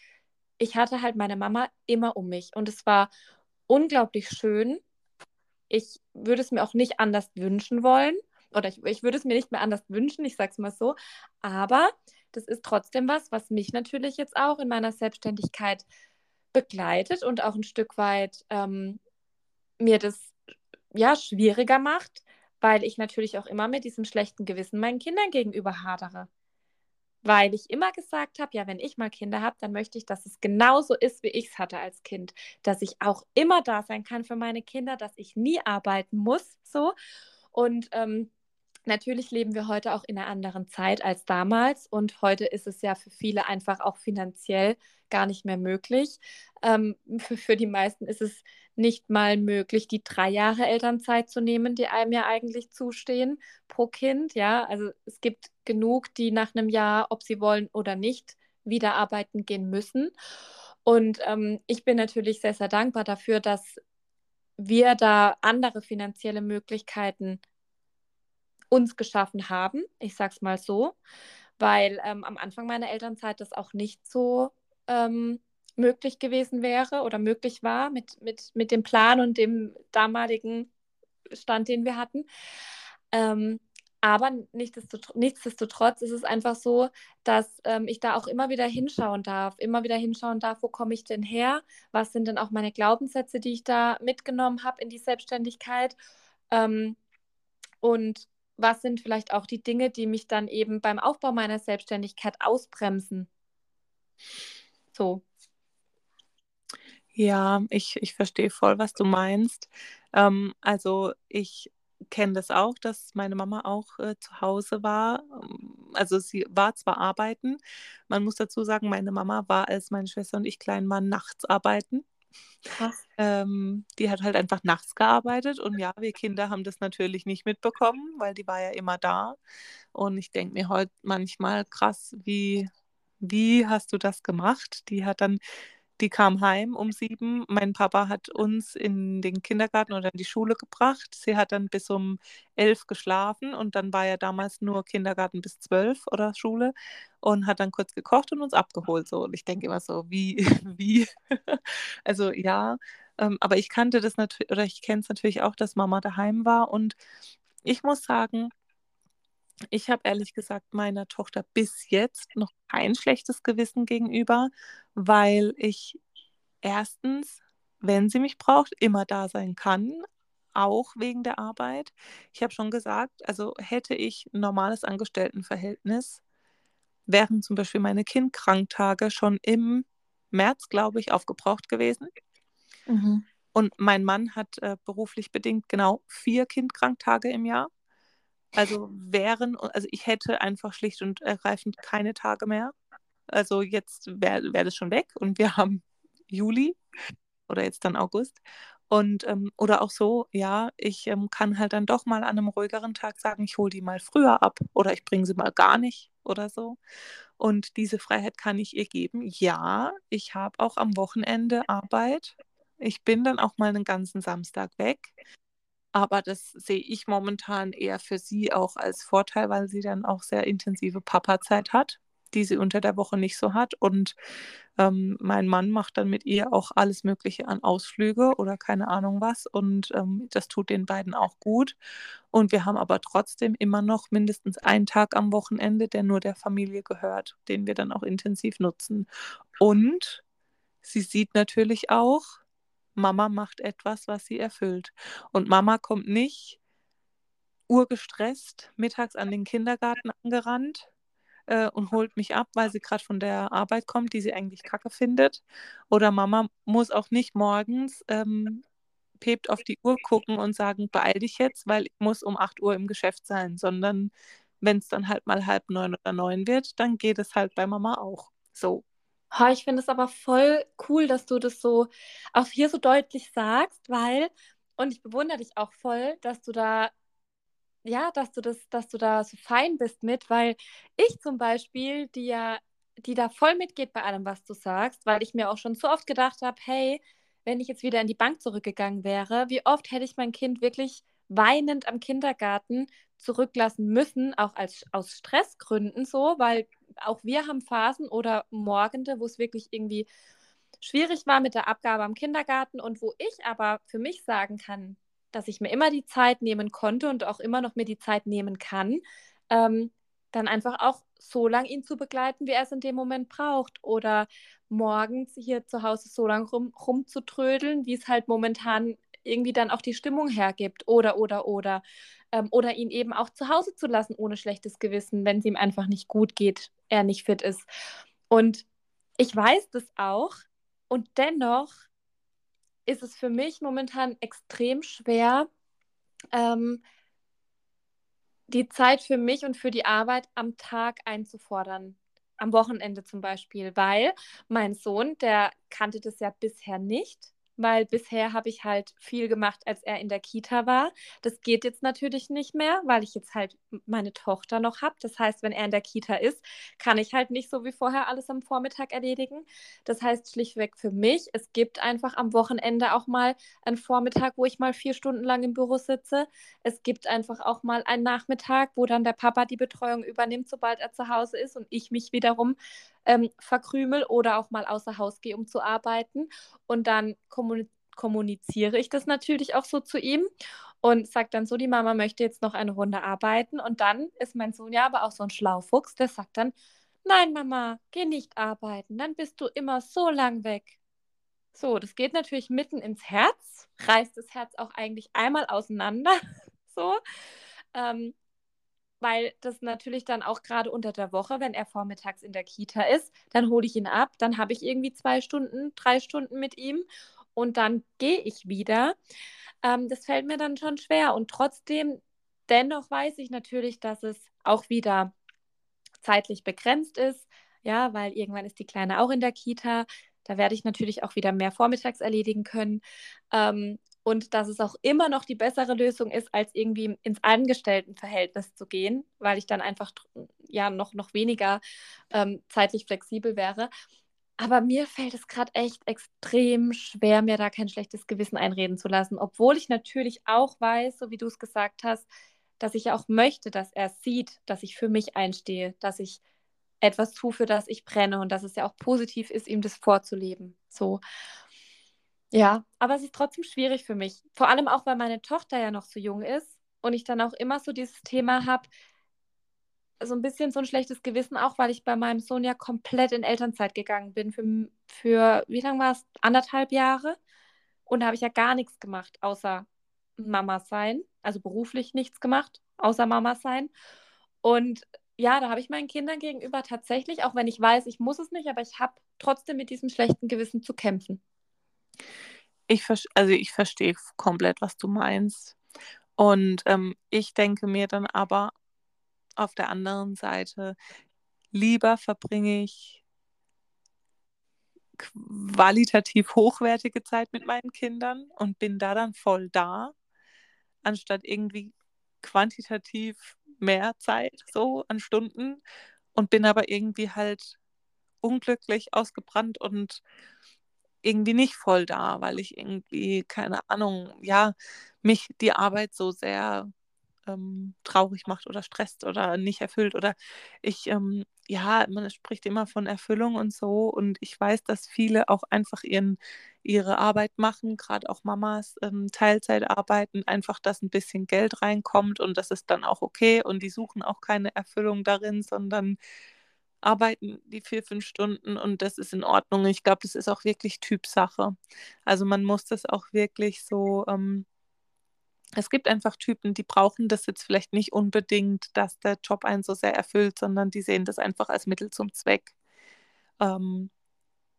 ich hatte halt meine Mama immer um mich und es war unglaublich schön. Ich würde es mir auch nicht anders wünschen wollen oder ich, ich würde es mir nicht mehr anders wünschen, ich sage es mal so, aber das ist trotzdem was, was mich natürlich jetzt auch in meiner Selbstständigkeit begleitet und auch ein Stück weit ähm, mir das ja schwieriger macht, weil ich natürlich auch immer mit diesem schlechten Gewissen meinen Kindern gegenüber hadere. Weil ich immer gesagt habe, ja, wenn ich mal Kinder habe, dann möchte ich, dass es genauso ist, wie ich es hatte als Kind. Dass ich auch immer da sein kann für meine Kinder, dass ich nie arbeiten muss, so. Und ähm, Natürlich leben wir heute auch in einer anderen Zeit als damals und heute ist es ja für viele einfach auch finanziell gar nicht mehr möglich. Ähm, für, für die meisten ist es nicht mal möglich, die drei Jahre Elternzeit zu nehmen, die einem ja eigentlich zustehen pro Kind. Ja, also es gibt genug, die nach einem Jahr, ob sie wollen oder nicht, wieder arbeiten gehen müssen. Und ähm, ich bin natürlich sehr, sehr dankbar dafür, dass wir da andere finanzielle Möglichkeiten uns geschaffen haben. Ich sage es mal so, weil ähm, am Anfang meiner Elternzeit das auch nicht so ähm, möglich gewesen wäre oder möglich war mit, mit, mit dem Plan und dem damaligen Stand, den wir hatten. Ähm, aber nichtsdestotrotz, nichtsdestotrotz ist es einfach so, dass ähm, ich da auch immer wieder hinschauen darf, immer wieder hinschauen darf, wo komme ich denn her? Was sind denn auch meine Glaubenssätze, die ich da mitgenommen habe in die Selbstständigkeit? Ähm, und was sind vielleicht auch die Dinge, die mich dann eben beim Aufbau meiner Selbstständigkeit ausbremsen? So.
Ja, ich, ich verstehe voll, was du meinst. Ähm, also ich kenne das auch, dass meine Mama auch äh, zu Hause war. Ähm, also sie war zwar arbeiten, man muss dazu sagen, meine Mama war, als meine Schwester und ich klein waren, nachts arbeiten. Ähm, die hat halt einfach nachts gearbeitet und ja, wir Kinder haben das natürlich nicht mitbekommen, weil die war ja immer da. Und ich denke mir heute manchmal krass, wie, wie hast du das gemacht? Die hat dann die kam heim um sieben. Mein Papa hat uns in den Kindergarten oder in die Schule gebracht. Sie hat dann bis um elf geschlafen und dann war ja damals nur Kindergarten bis zwölf oder Schule und hat dann kurz gekocht und uns abgeholt. So. Und ich denke immer so, wie, wie? also ja, ähm, aber ich kannte das natürlich, oder ich kenne es natürlich auch, dass Mama daheim war und ich muss sagen, ich habe ehrlich gesagt meiner Tochter bis jetzt noch kein schlechtes Gewissen gegenüber, weil ich erstens, wenn sie mich braucht, immer da sein kann, auch wegen der Arbeit. Ich habe schon gesagt, also hätte ich ein normales Angestelltenverhältnis, wären zum Beispiel meine Kindkranktage schon im März, glaube ich, aufgebraucht gewesen. Mhm. Und mein Mann hat äh, beruflich bedingt genau vier Kindkranktage im Jahr. Also wären, also ich hätte einfach schlicht und ergreifend keine Tage mehr. Also jetzt wäre wär das schon weg und wir haben Juli oder jetzt dann August. Und ähm, oder auch so, ja, ich ähm, kann halt dann doch mal an einem ruhigeren Tag sagen, ich hole die mal früher ab oder ich bringe sie mal gar nicht oder so. Und diese Freiheit kann ich ihr geben. Ja, ich habe auch am Wochenende Arbeit. Ich bin dann auch mal einen ganzen Samstag weg. Aber das sehe ich momentan eher für sie auch als Vorteil, weil sie dann auch sehr intensive Papa-Zeit hat, die sie unter der Woche nicht so hat. Und ähm, mein Mann macht dann mit ihr auch alles Mögliche an Ausflüge oder keine Ahnung was. Und ähm, das tut den beiden auch gut. Und wir haben aber trotzdem immer noch mindestens einen Tag am Wochenende, der nur der Familie gehört, den wir dann auch intensiv nutzen. Und sie sieht natürlich auch, Mama macht etwas, was sie erfüllt. Und Mama kommt nicht urgestresst mittags an den Kindergarten angerannt äh, und holt mich ab, weil sie gerade von der Arbeit kommt, die sie eigentlich kacke findet. Oder Mama muss auch nicht morgens ähm, pebt auf die Uhr gucken und sagen, beeil dich jetzt, weil ich muss um 8 Uhr im Geschäft sein, sondern wenn es dann halt mal halb neun oder neun wird, dann geht es halt bei Mama auch. So.
Oh, ich finde es aber voll cool, dass du das so auch hier so deutlich sagst, weil, und ich bewundere dich auch voll, dass du da, ja, dass du das, dass du da so fein bist mit, weil ich zum Beispiel, die ja, die da voll mitgeht bei allem, was du sagst, weil ich mir auch schon so oft gedacht habe, hey, wenn ich jetzt wieder in die Bank zurückgegangen wäre, wie oft hätte ich mein Kind wirklich weinend am Kindergarten zurücklassen müssen, auch als, aus Stressgründen so, weil auch wir haben Phasen oder Morgende, wo es wirklich irgendwie schwierig war mit der Abgabe am Kindergarten und wo ich aber für mich sagen kann, dass ich mir immer die Zeit nehmen konnte und auch immer noch mir die Zeit nehmen kann, ähm, dann einfach auch so lange ihn zu begleiten, wie er es in dem Moment braucht. Oder morgens hier zu Hause so lange rum, rumzutrödeln, wie es halt momentan irgendwie dann auch die Stimmung hergibt. Oder, oder, oder. Ähm, oder ihn eben auch zu Hause zu lassen ohne schlechtes Gewissen, wenn es ihm einfach nicht gut geht, er nicht fit ist. Und ich weiß das auch. Und dennoch ist es für mich momentan extrem schwer, ähm, die Zeit für mich und für die Arbeit am Tag einzufordern. Am Wochenende zum Beispiel, weil mein Sohn, der kannte das ja bisher nicht weil bisher habe ich halt viel gemacht, als er in der Kita war. Das geht jetzt natürlich nicht mehr, weil ich jetzt halt meine Tochter noch habe. Das heißt, wenn er in der Kita ist, kann ich halt nicht so wie vorher alles am Vormittag erledigen. Das heißt schlichtweg für mich, es gibt einfach am Wochenende auch mal einen Vormittag, wo ich mal vier Stunden lang im Büro sitze. Es gibt einfach auch mal einen Nachmittag, wo dann der Papa die Betreuung übernimmt, sobald er zu Hause ist und ich mich wiederum ähm, verkrümel oder auch mal außer Haus gehe, um zu arbeiten. Und dann kommuniziere ich das natürlich auch so zu ihm und sage dann so, die Mama möchte jetzt noch eine Runde arbeiten. Und dann ist mein Sohn ja aber auch so ein Schlaufuchs, der sagt dann, nein Mama, geh nicht arbeiten, dann bist du immer so lang weg. So, das geht natürlich mitten ins Herz, reißt das Herz auch eigentlich einmal auseinander. so. Ähm, weil das natürlich dann auch gerade unter der Woche, wenn er vormittags in der Kita ist, dann hole ich ihn ab, dann habe ich irgendwie zwei Stunden, drei Stunden mit ihm und dann gehe ich wieder. Ähm, das fällt mir dann schon schwer und trotzdem, dennoch weiß ich natürlich, dass es auch wieder zeitlich begrenzt ist, ja, weil irgendwann ist die Kleine auch in der Kita. Da werde ich natürlich auch wieder mehr vormittags erledigen können. Ähm, und dass es auch immer noch die bessere Lösung ist, als irgendwie ins Angestelltenverhältnis zu gehen, weil ich dann einfach ja noch, noch weniger ähm, zeitlich flexibel wäre. Aber mir fällt es gerade echt extrem schwer, mir da kein schlechtes Gewissen einreden zu lassen, obwohl ich natürlich auch weiß, so wie du es gesagt hast, dass ich auch möchte, dass er sieht, dass ich für mich einstehe, dass ich etwas tue, für das ich brenne und dass es ja auch positiv ist, ihm das vorzuleben. So. Ja, aber es ist trotzdem schwierig für mich. Vor allem auch, weil meine Tochter ja noch so jung ist und ich dann auch immer so dieses Thema habe, so ein bisschen so ein schlechtes Gewissen auch, weil ich bei meinem Sohn ja komplett in Elternzeit gegangen bin für, für wie lange war es? Anderthalb Jahre. Und da habe ich ja gar nichts gemacht, außer Mama sein. Also beruflich nichts gemacht, außer Mama sein. Und ja, da habe ich meinen Kindern gegenüber tatsächlich, auch wenn ich weiß, ich muss es nicht, aber ich habe trotzdem mit diesem schlechten Gewissen zu kämpfen.
Ich, also ich verstehe komplett, was du meinst. Und ähm, ich denke mir dann aber auf der anderen Seite, lieber verbringe ich qualitativ hochwertige Zeit mit meinen Kindern und bin da dann voll da, anstatt irgendwie quantitativ mehr Zeit so an Stunden und bin aber irgendwie halt unglücklich, ausgebrannt und irgendwie nicht voll da, weil ich irgendwie, keine Ahnung, ja, mich die Arbeit so sehr ähm, traurig macht oder stresst oder nicht erfüllt. Oder ich, ähm, ja, man spricht immer von Erfüllung und so. Und ich weiß, dass viele auch einfach ihren, ihre Arbeit machen, gerade auch Mamas ähm, Teilzeit arbeiten, einfach, dass ein bisschen Geld reinkommt und das ist dann auch okay. Und die suchen auch keine Erfüllung darin, sondern arbeiten die vier, fünf Stunden und das ist in Ordnung. Ich glaube, das ist auch wirklich Typsache. Also man muss das auch wirklich so, ähm, es gibt einfach Typen, die brauchen das jetzt vielleicht nicht unbedingt, dass der Job einen so sehr erfüllt, sondern die sehen das einfach als Mittel zum Zweck. Ähm,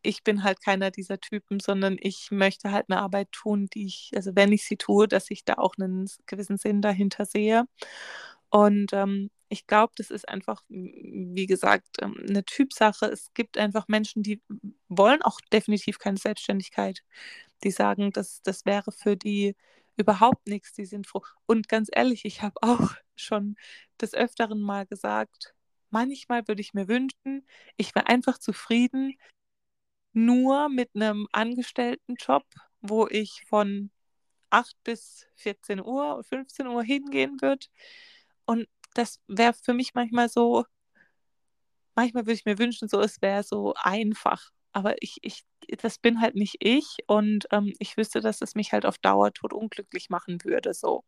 ich bin halt keiner dieser Typen, sondern ich möchte halt eine Arbeit tun, die ich, also wenn ich sie tue, dass ich da auch einen gewissen Sinn dahinter sehe. Und ähm, ich glaube, das ist einfach, wie gesagt, ähm, eine Typsache. Es gibt einfach Menschen, die wollen auch definitiv keine Selbstständigkeit. Die sagen, das, das wäre für die überhaupt nichts. Die sind froh. Und ganz ehrlich, ich habe auch schon des Öfteren mal gesagt, manchmal würde ich mir wünschen, ich wäre einfach zufrieden nur mit einem Angestelltenjob, wo ich von 8 bis 14 Uhr, 15 Uhr hingehen würde. Und das wäre für mich manchmal so, manchmal würde ich mir wünschen, so es wäre so einfach. Aber ich, ich, das bin halt nicht ich und ähm, ich wüsste, dass es mich halt auf Dauer tot unglücklich machen würde. So.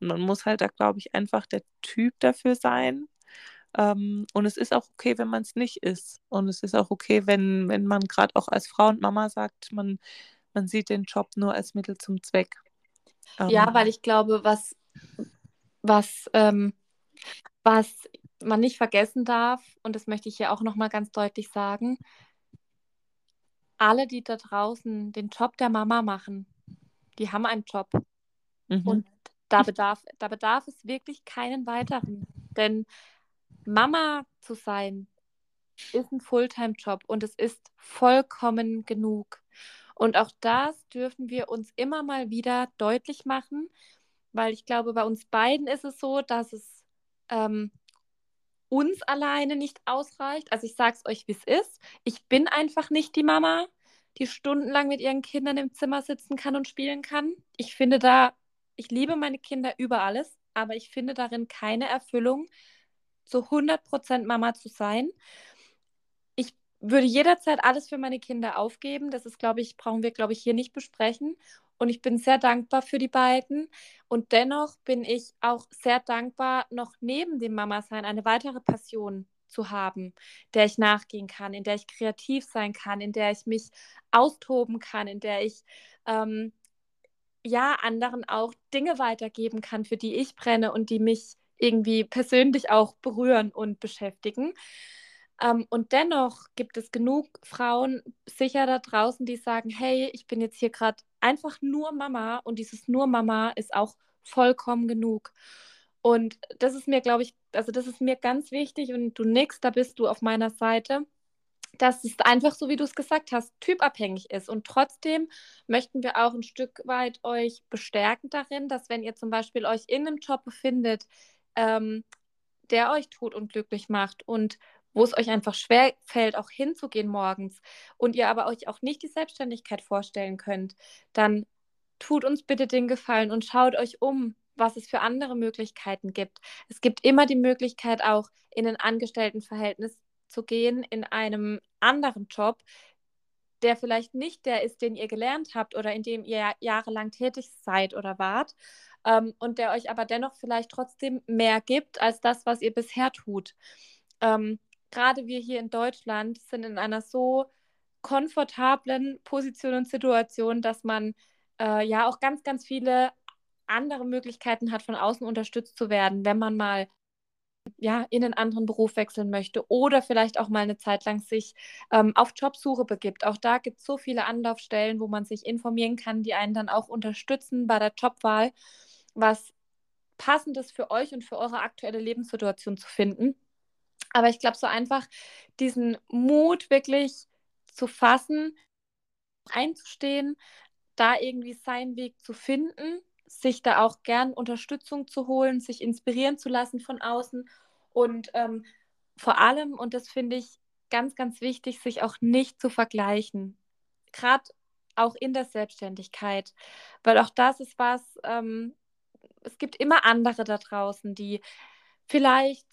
Und man muss halt da, glaube ich, einfach der Typ dafür sein. Ähm, und es ist auch okay, wenn man es nicht ist. Und es ist auch okay, wenn, wenn man gerade auch als Frau und Mama sagt, man, man sieht den Job nur als Mittel zum Zweck.
Ähm, ja, weil ich glaube, was, was ähm, was man nicht vergessen darf, und das möchte ich hier auch nochmal ganz deutlich sagen, alle, die da draußen den Job der Mama machen, die haben einen Job. Mhm. Und da bedarf, da bedarf es wirklich keinen weiteren. Denn Mama zu sein ist ein Fulltime-Job und es ist vollkommen genug. Und auch das dürfen wir uns immer mal wieder deutlich machen, weil ich glaube, bei uns beiden ist es so, dass es ähm, uns alleine nicht ausreicht. Also ich sage es euch, wie es ist. Ich bin einfach nicht die Mama, die stundenlang mit ihren Kindern im Zimmer sitzen kann und spielen kann. Ich finde da, ich liebe meine Kinder über alles, aber ich finde darin keine Erfüllung, zu 100% Mama zu sein. Ich würde jederzeit alles für meine Kinder aufgeben. Das ist, glaube ich, brauchen wir, glaube ich, hier nicht besprechen. Und ich bin sehr dankbar für die beiden. Und dennoch bin ich auch sehr dankbar, noch neben dem Mama-Sein eine weitere Passion zu haben, der ich nachgehen kann, in der ich kreativ sein kann, in der ich mich austoben kann, in der ich ähm, ja anderen auch Dinge weitergeben kann, für die ich brenne und die mich irgendwie persönlich auch berühren und beschäftigen. Ähm, und dennoch gibt es genug Frauen sicher da draußen, die sagen, hey, ich bin jetzt hier gerade einfach nur Mama und dieses nur Mama ist auch vollkommen genug. Und das ist mir, glaube ich, also das ist mir ganz wichtig und du nix, da bist du auf meiner Seite, dass es einfach so, wie du es gesagt hast, typabhängig ist. Und trotzdem möchten wir auch ein Stück weit euch bestärken darin, dass wenn ihr zum Beispiel euch in einem Job befindet, ähm, der euch tut und glücklich macht und wo es euch einfach schwer fällt, auch hinzugehen morgens und ihr aber euch auch nicht die Selbstständigkeit vorstellen könnt, dann tut uns bitte den Gefallen und schaut euch um, was es für andere Möglichkeiten gibt. Es gibt immer die Möglichkeit, auch in ein Angestelltenverhältnis zu gehen, in einem anderen Job, der vielleicht nicht der ist, den ihr gelernt habt oder in dem ihr jahrelang tätig seid oder wart ähm, und der euch aber dennoch vielleicht trotzdem mehr gibt als das, was ihr bisher tut. Ähm, Gerade wir hier in Deutschland sind in einer so komfortablen Position und Situation, dass man äh, ja auch ganz, ganz viele andere Möglichkeiten hat, von außen unterstützt zu werden, wenn man mal ja, in einen anderen Beruf wechseln möchte oder vielleicht auch mal eine Zeit lang sich ähm, auf Jobsuche begibt. Auch da gibt es so viele Anlaufstellen, wo man sich informieren kann, die einen dann auch unterstützen bei der Jobwahl, was passendes für euch und für eure aktuelle Lebenssituation zu finden. Aber ich glaube, so einfach diesen Mut wirklich zu fassen, einzustehen, da irgendwie seinen Weg zu finden, sich da auch gern Unterstützung zu holen, sich inspirieren zu lassen von außen und ähm, vor allem, und das finde ich ganz, ganz wichtig, sich auch nicht zu vergleichen. Gerade auch in der Selbstständigkeit, weil auch das ist was, ähm, es gibt immer andere da draußen, die vielleicht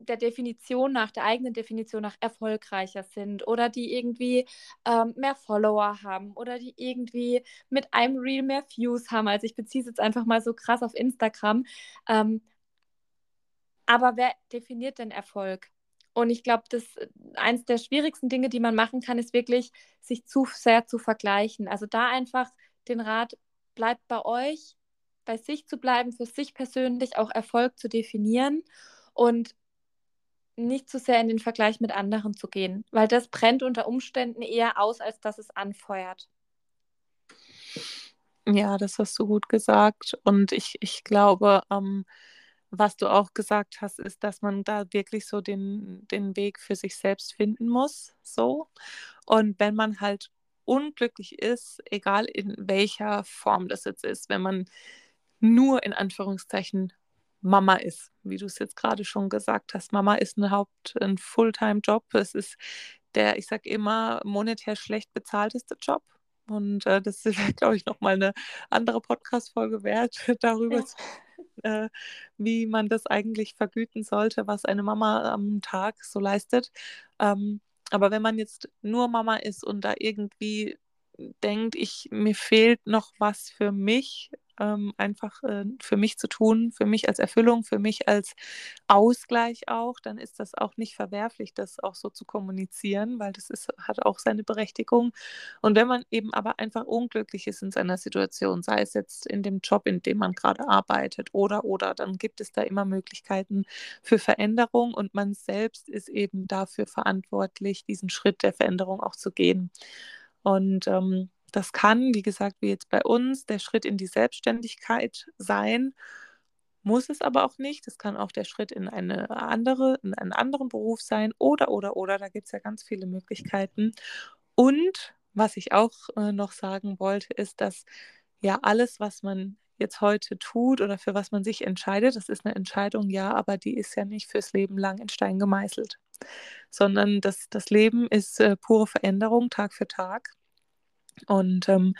der Definition nach, der eigenen Definition nach erfolgreicher sind oder die irgendwie ähm, mehr Follower haben oder die irgendwie mit einem Reel mehr Views haben. Also ich beziehe es jetzt einfach mal so krass auf Instagram. Ähm, aber wer definiert denn Erfolg? Und ich glaube, das eins der schwierigsten Dinge, die man machen kann, ist wirklich, sich zu sehr zu vergleichen. Also da einfach den Rat, bleibt bei euch, bei sich zu bleiben, für sich persönlich auch Erfolg zu definieren und nicht zu sehr in den Vergleich mit anderen zu gehen, weil das brennt unter Umständen eher aus, als dass es anfeuert.
Ja, das hast du gut gesagt. Und ich, ich glaube, ähm, was du auch gesagt hast, ist, dass man da wirklich so den, den Weg für sich selbst finden muss. So. Und wenn man halt unglücklich ist, egal in welcher Form das jetzt ist, wenn man nur in Anführungszeichen Mama ist, wie du es jetzt gerade schon gesagt hast. Mama ist ein Haupt-, ein Fulltime-Job. Es ist der, ich sage immer, monetär schlecht bezahlteste Job. Und äh, das ist, glaube ich, nochmal eine andere Podcast-Folge wert, darüber, ja. zu, äh, wie man das eigentlich vergüten sollte, was eine Mama am Tag so leistet. Ähm, aber wenn man jetzt nur Mama ist und da irgendwie denkt, ich, mir fehlt noch was für mich, ähm, einfach äh, für mich zu tun, für mich als Erfüllung, für mich als Ausgleich auch, dann ist das auch nicht verwerflich, das auch so zu kommunizieren, weil das ist, hat auch seine Berechtigung. Und wenn man eben aber einfach unglücklich ist in seiner Situation, sei es jetzt in dem Job, in dem man gerade arbeitet oder oder, dann gibt es da immer Möglichkeiten für Veränderung und man selbst ist eben dafür verantwortlich, diesen Schritt der Veränderung auch zu gehen. Und ähm, das kann, wie gesagt, wie jetzt bei uns, der Schritt in die Selbstständigkeit sein, muss es aber auch nicht. Es kann auch der Schritt in eine andere, in einen anderen Beruf sein oder, oder, oder. Da gibt es ja ganz viele Möglichkeiten. Und was ich auch äh, noch sagen wollte, ist, dass ja alles, was man jetzt heute tut oder für was man sich entscheidet, das ist eine Entscheidung, ja, aber die ist ja nicht fürs Leben lang in Stein gemeißelt, sondern das, das Leben ist äh, pure Veränderung Tag für Tag. Und ähm,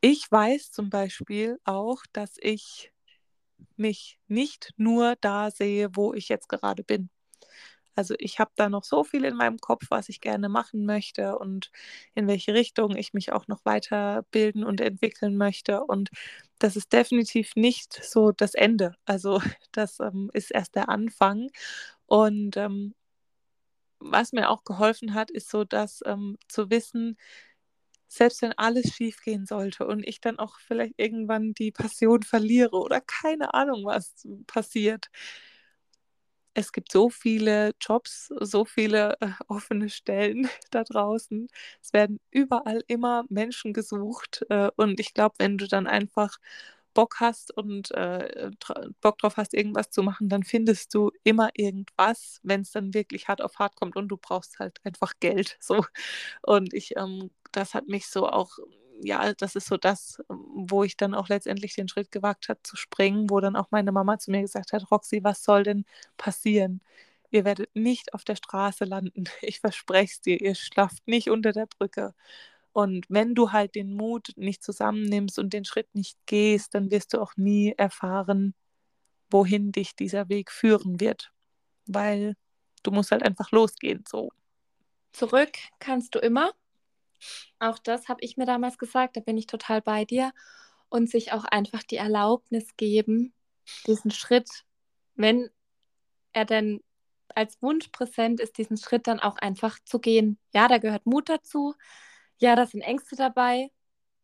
ich weiß zum Beispiel auch, dass ich mich nicht nur da sehe, wo ich jetzt gerade bin. Also ich habe da noch so viel in meinem Kopf, was ich gerne machen möchte und in welche Richtung ich mich auch noch weiterbilden und entwickeln möchte. Und das ist definitiv nicht so das Ende. Also das ähm, ist erst der Anfang. Und ähm, was mir auch geholfen hat, ist so, dass ähm, zu wissen, selbst wenn alles schief gehen sollte und ich dann auch vielleicht irgendwann die Passion verliere oder keine Ahnung, was passiert. Es gibt so viele Jobs, so viele äh, offene Stellen da draußen. Es werden überall immer Menschen gesucht. Äh, und ich glaube, wenn du dann einfach Bock hast und äh, Bock drauf hast, irgendwas zu machen, dann findest du immer irgendwas, wenn es dann wirklich hart auf hart kommt und du brauchst halt einfach Geld. So. Und ich ähm, das hat mich so auch, ja, das ist so das, wo ich dann auch letztendlich den Schritt gewagt habe zu springen, wo dann auch meine Mama zu mir gesagt hat, Roxy, was soll denn passieren? Ihr werdet nicht auf der Straße landen. Ich verspreche es dir, ihr schlaft nicht unter der Brücke. Und wenn du halt den Mut nicht zusammennimmst und den Schritt nicht gehst, dann wirst du auch nie erfahren, wohin dich dieser Weg führen wird. Weil du musst halt einfach losgehen, so.
Zurück kannst du immer. Auch das habe ich mir damals gesagt, da bin ich total bei dir. Und sich auch einfach die Erlaubnis geben, diesen Schritt, wenn er denn als Wunsch präsent ist, diesen Schritt dann auch einfach zu gehen. Ja, da gehört Mut dazu. Ja, da sind Ängste dabei.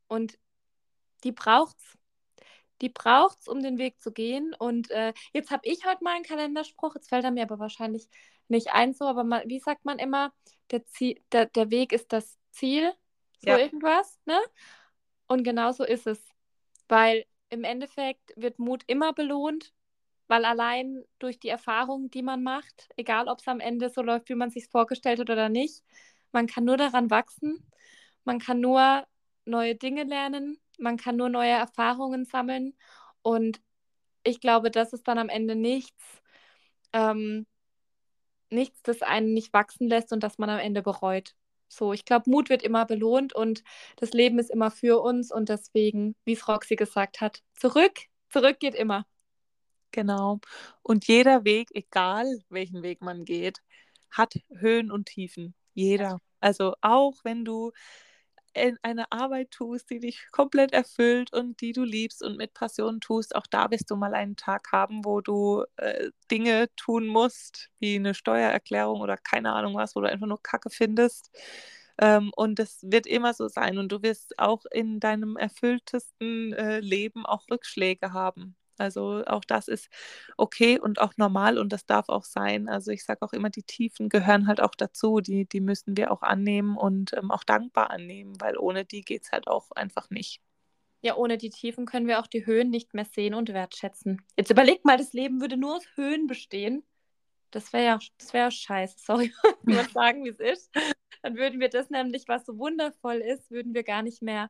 Und die braucht's. Die braucht's, um den Weg zu gehen. Und äh, jetzt habe ich heute mal einen Kalenderspruch. Jetzt fällt er mir aber wahrscheinlich nicht ein so. Aber man, wie sagt man immer, der, Ziel, der, der Weg ist das Ziel, so ja. irgendwas, ne? Und genau so ist es. Weil im Endeffekt wird Mut immer belohnt, weil allein durch die Erfahrung, die man macht, egal ob es am Ende so läuft, wie man sich vorgestellt hat oder nicht, man kann nur daran wachsen, man kann nur neue Dinge lernen, man kann nur neue Erfahrungen sammeln und ich glaube, das ist dann am Ende nichts, ähm, nichts, das einen nicht wachsen lässt und das man am Ende bereut. So, ich glaube, Mut wird immer belohnt und das Leben ist immer für uns und deswegen, wie es Roxy gesagt hat, zurück, zurück geht immer.
Genau. Und jeder Weg, egal welchen Weg man geht, hat Höhen und Tiefen. Jeder. Also auch wenn du eine Arbeit tust, die dich komplett erfüllt und die du liebst und mit Passion tust, auch da wirst du mal einen Tag haben, wo du äh, Dinge tun musst, wie eine Steuererklärung oder keine Ahnung was, wo du einfach nur Kacke findest. Ähm, und das wird immer so sein. Und du wirst auch in deinem erfülltesten äh, Leben auch Rückschläge haben. Also auch das ist okay und auch normal und das darf auch sein. Also ich sage auch immer, die Tiefen gehören halt auch dazu. Die, die müssen wir auch annehmen und ähm, auch dankbar annehmen, weil ohne die geht es halt auch einfach nicht.
Ja, ohne die Tiefen können wir auch die Höhen nicht mehr sehen und wertschätzen. Jetzt überleg mal, das Leben würde nur aus Höhen bestehen. Das wäre ja, das wäre ja scheiße, sorry, nur sagen, wie es ist. Dann würden wir das nämlich, was so wundervoll ist, würden wir gar nicht mehr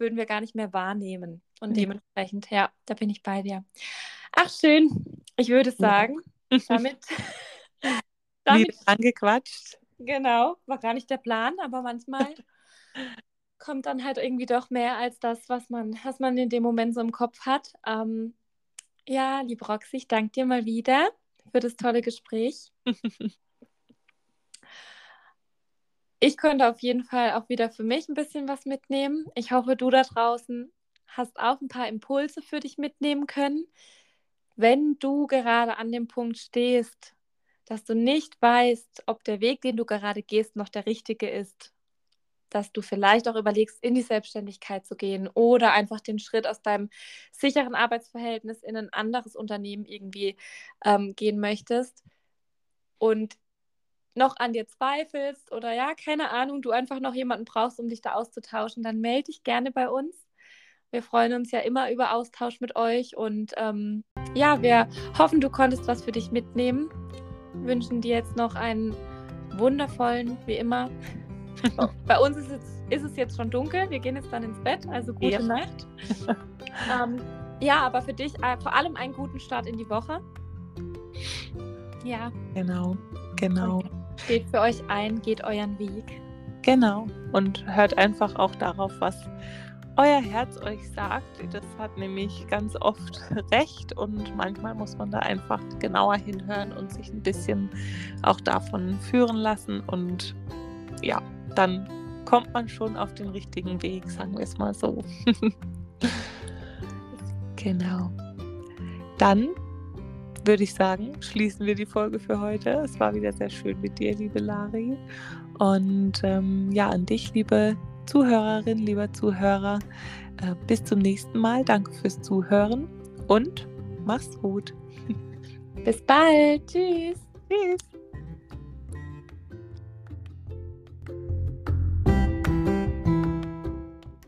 würden wir gar nicht mehr wahrnehmen. Und dementsprechend, ja, da bin ich bei dir. Ach, schön. Ich würde sagen, damit.
damit angequatscht.
Genau, war gar nicht der Plan, aber manchmal kommt dann halt irgendwie doch mehr als das, was man, was man in dem Moment so im Kopf hat. Ähm, ja, liebe Roxy, ich danke dir mal wieder für das tolle Gespräch. ich könnte auf jeden Fall auch wieder für mich ein bisschen was mitnehmen. Ich hoffe, du da draußen hast auch ein paar Impulse für dich mitnehmen können. Wenn du gerade an dem Punkt stehst, dass du nicht weißt, ob der Weg, den du gerade gehst, noch der richtige ist, dass du vielleicht auch überlegst, in die Selbstständigkeit zu gehen oder einfach den Schritt aus deinem sicheren Arbeitsverhältnis in ein anderes Unternehmen irgendwie ähm, gehen möchtest. Und noch an dir zweifelst oder ja, keine Ahnung, du einfach noch jemanden brauchst, um dich da auszutauschen, dann melde dich gerne bei uns. Wir freuen uns ja immer über Austausch mit euch und ähm, ja, wir hoffen, du konntest was für dich mitnehmen. Wünschen dir jetzt noch einen wundervollen, wie immer. bei uns ist es, ist es, jetzt schon dunkel. Wir gehen jetzt dann ins Bett, also gute ja. Nacht. ähm, ja, aber für dich äh, vor allem einen guten Start in die Woche. Ja.
Genau, genau. Und
steht für euch ein, geht euren Weg.
Genau. Und hört einfach auch darauf, was euer Herz euch sagt. Das hat nämlich ganz oft recht und manchmal muss man da einfach genauer hinhören und sich ein bisschen auch davon führen lassen. Und ja, dann kommt man schon auf den richtigen Weg, sagen wir es mal so. genau. Dann würde ich sagen, schließen wir die Folge für heute. Es war wieder sehr schön mit dir, liebe Lari. Und ähm, ja, an dich, liebe Zuhörerin, lieber Zuhörer, äh, bis zum nächsten Mal. Danke fürs Zuhören und mach's gut.
Bis bald. Tschüss.
Tschüss.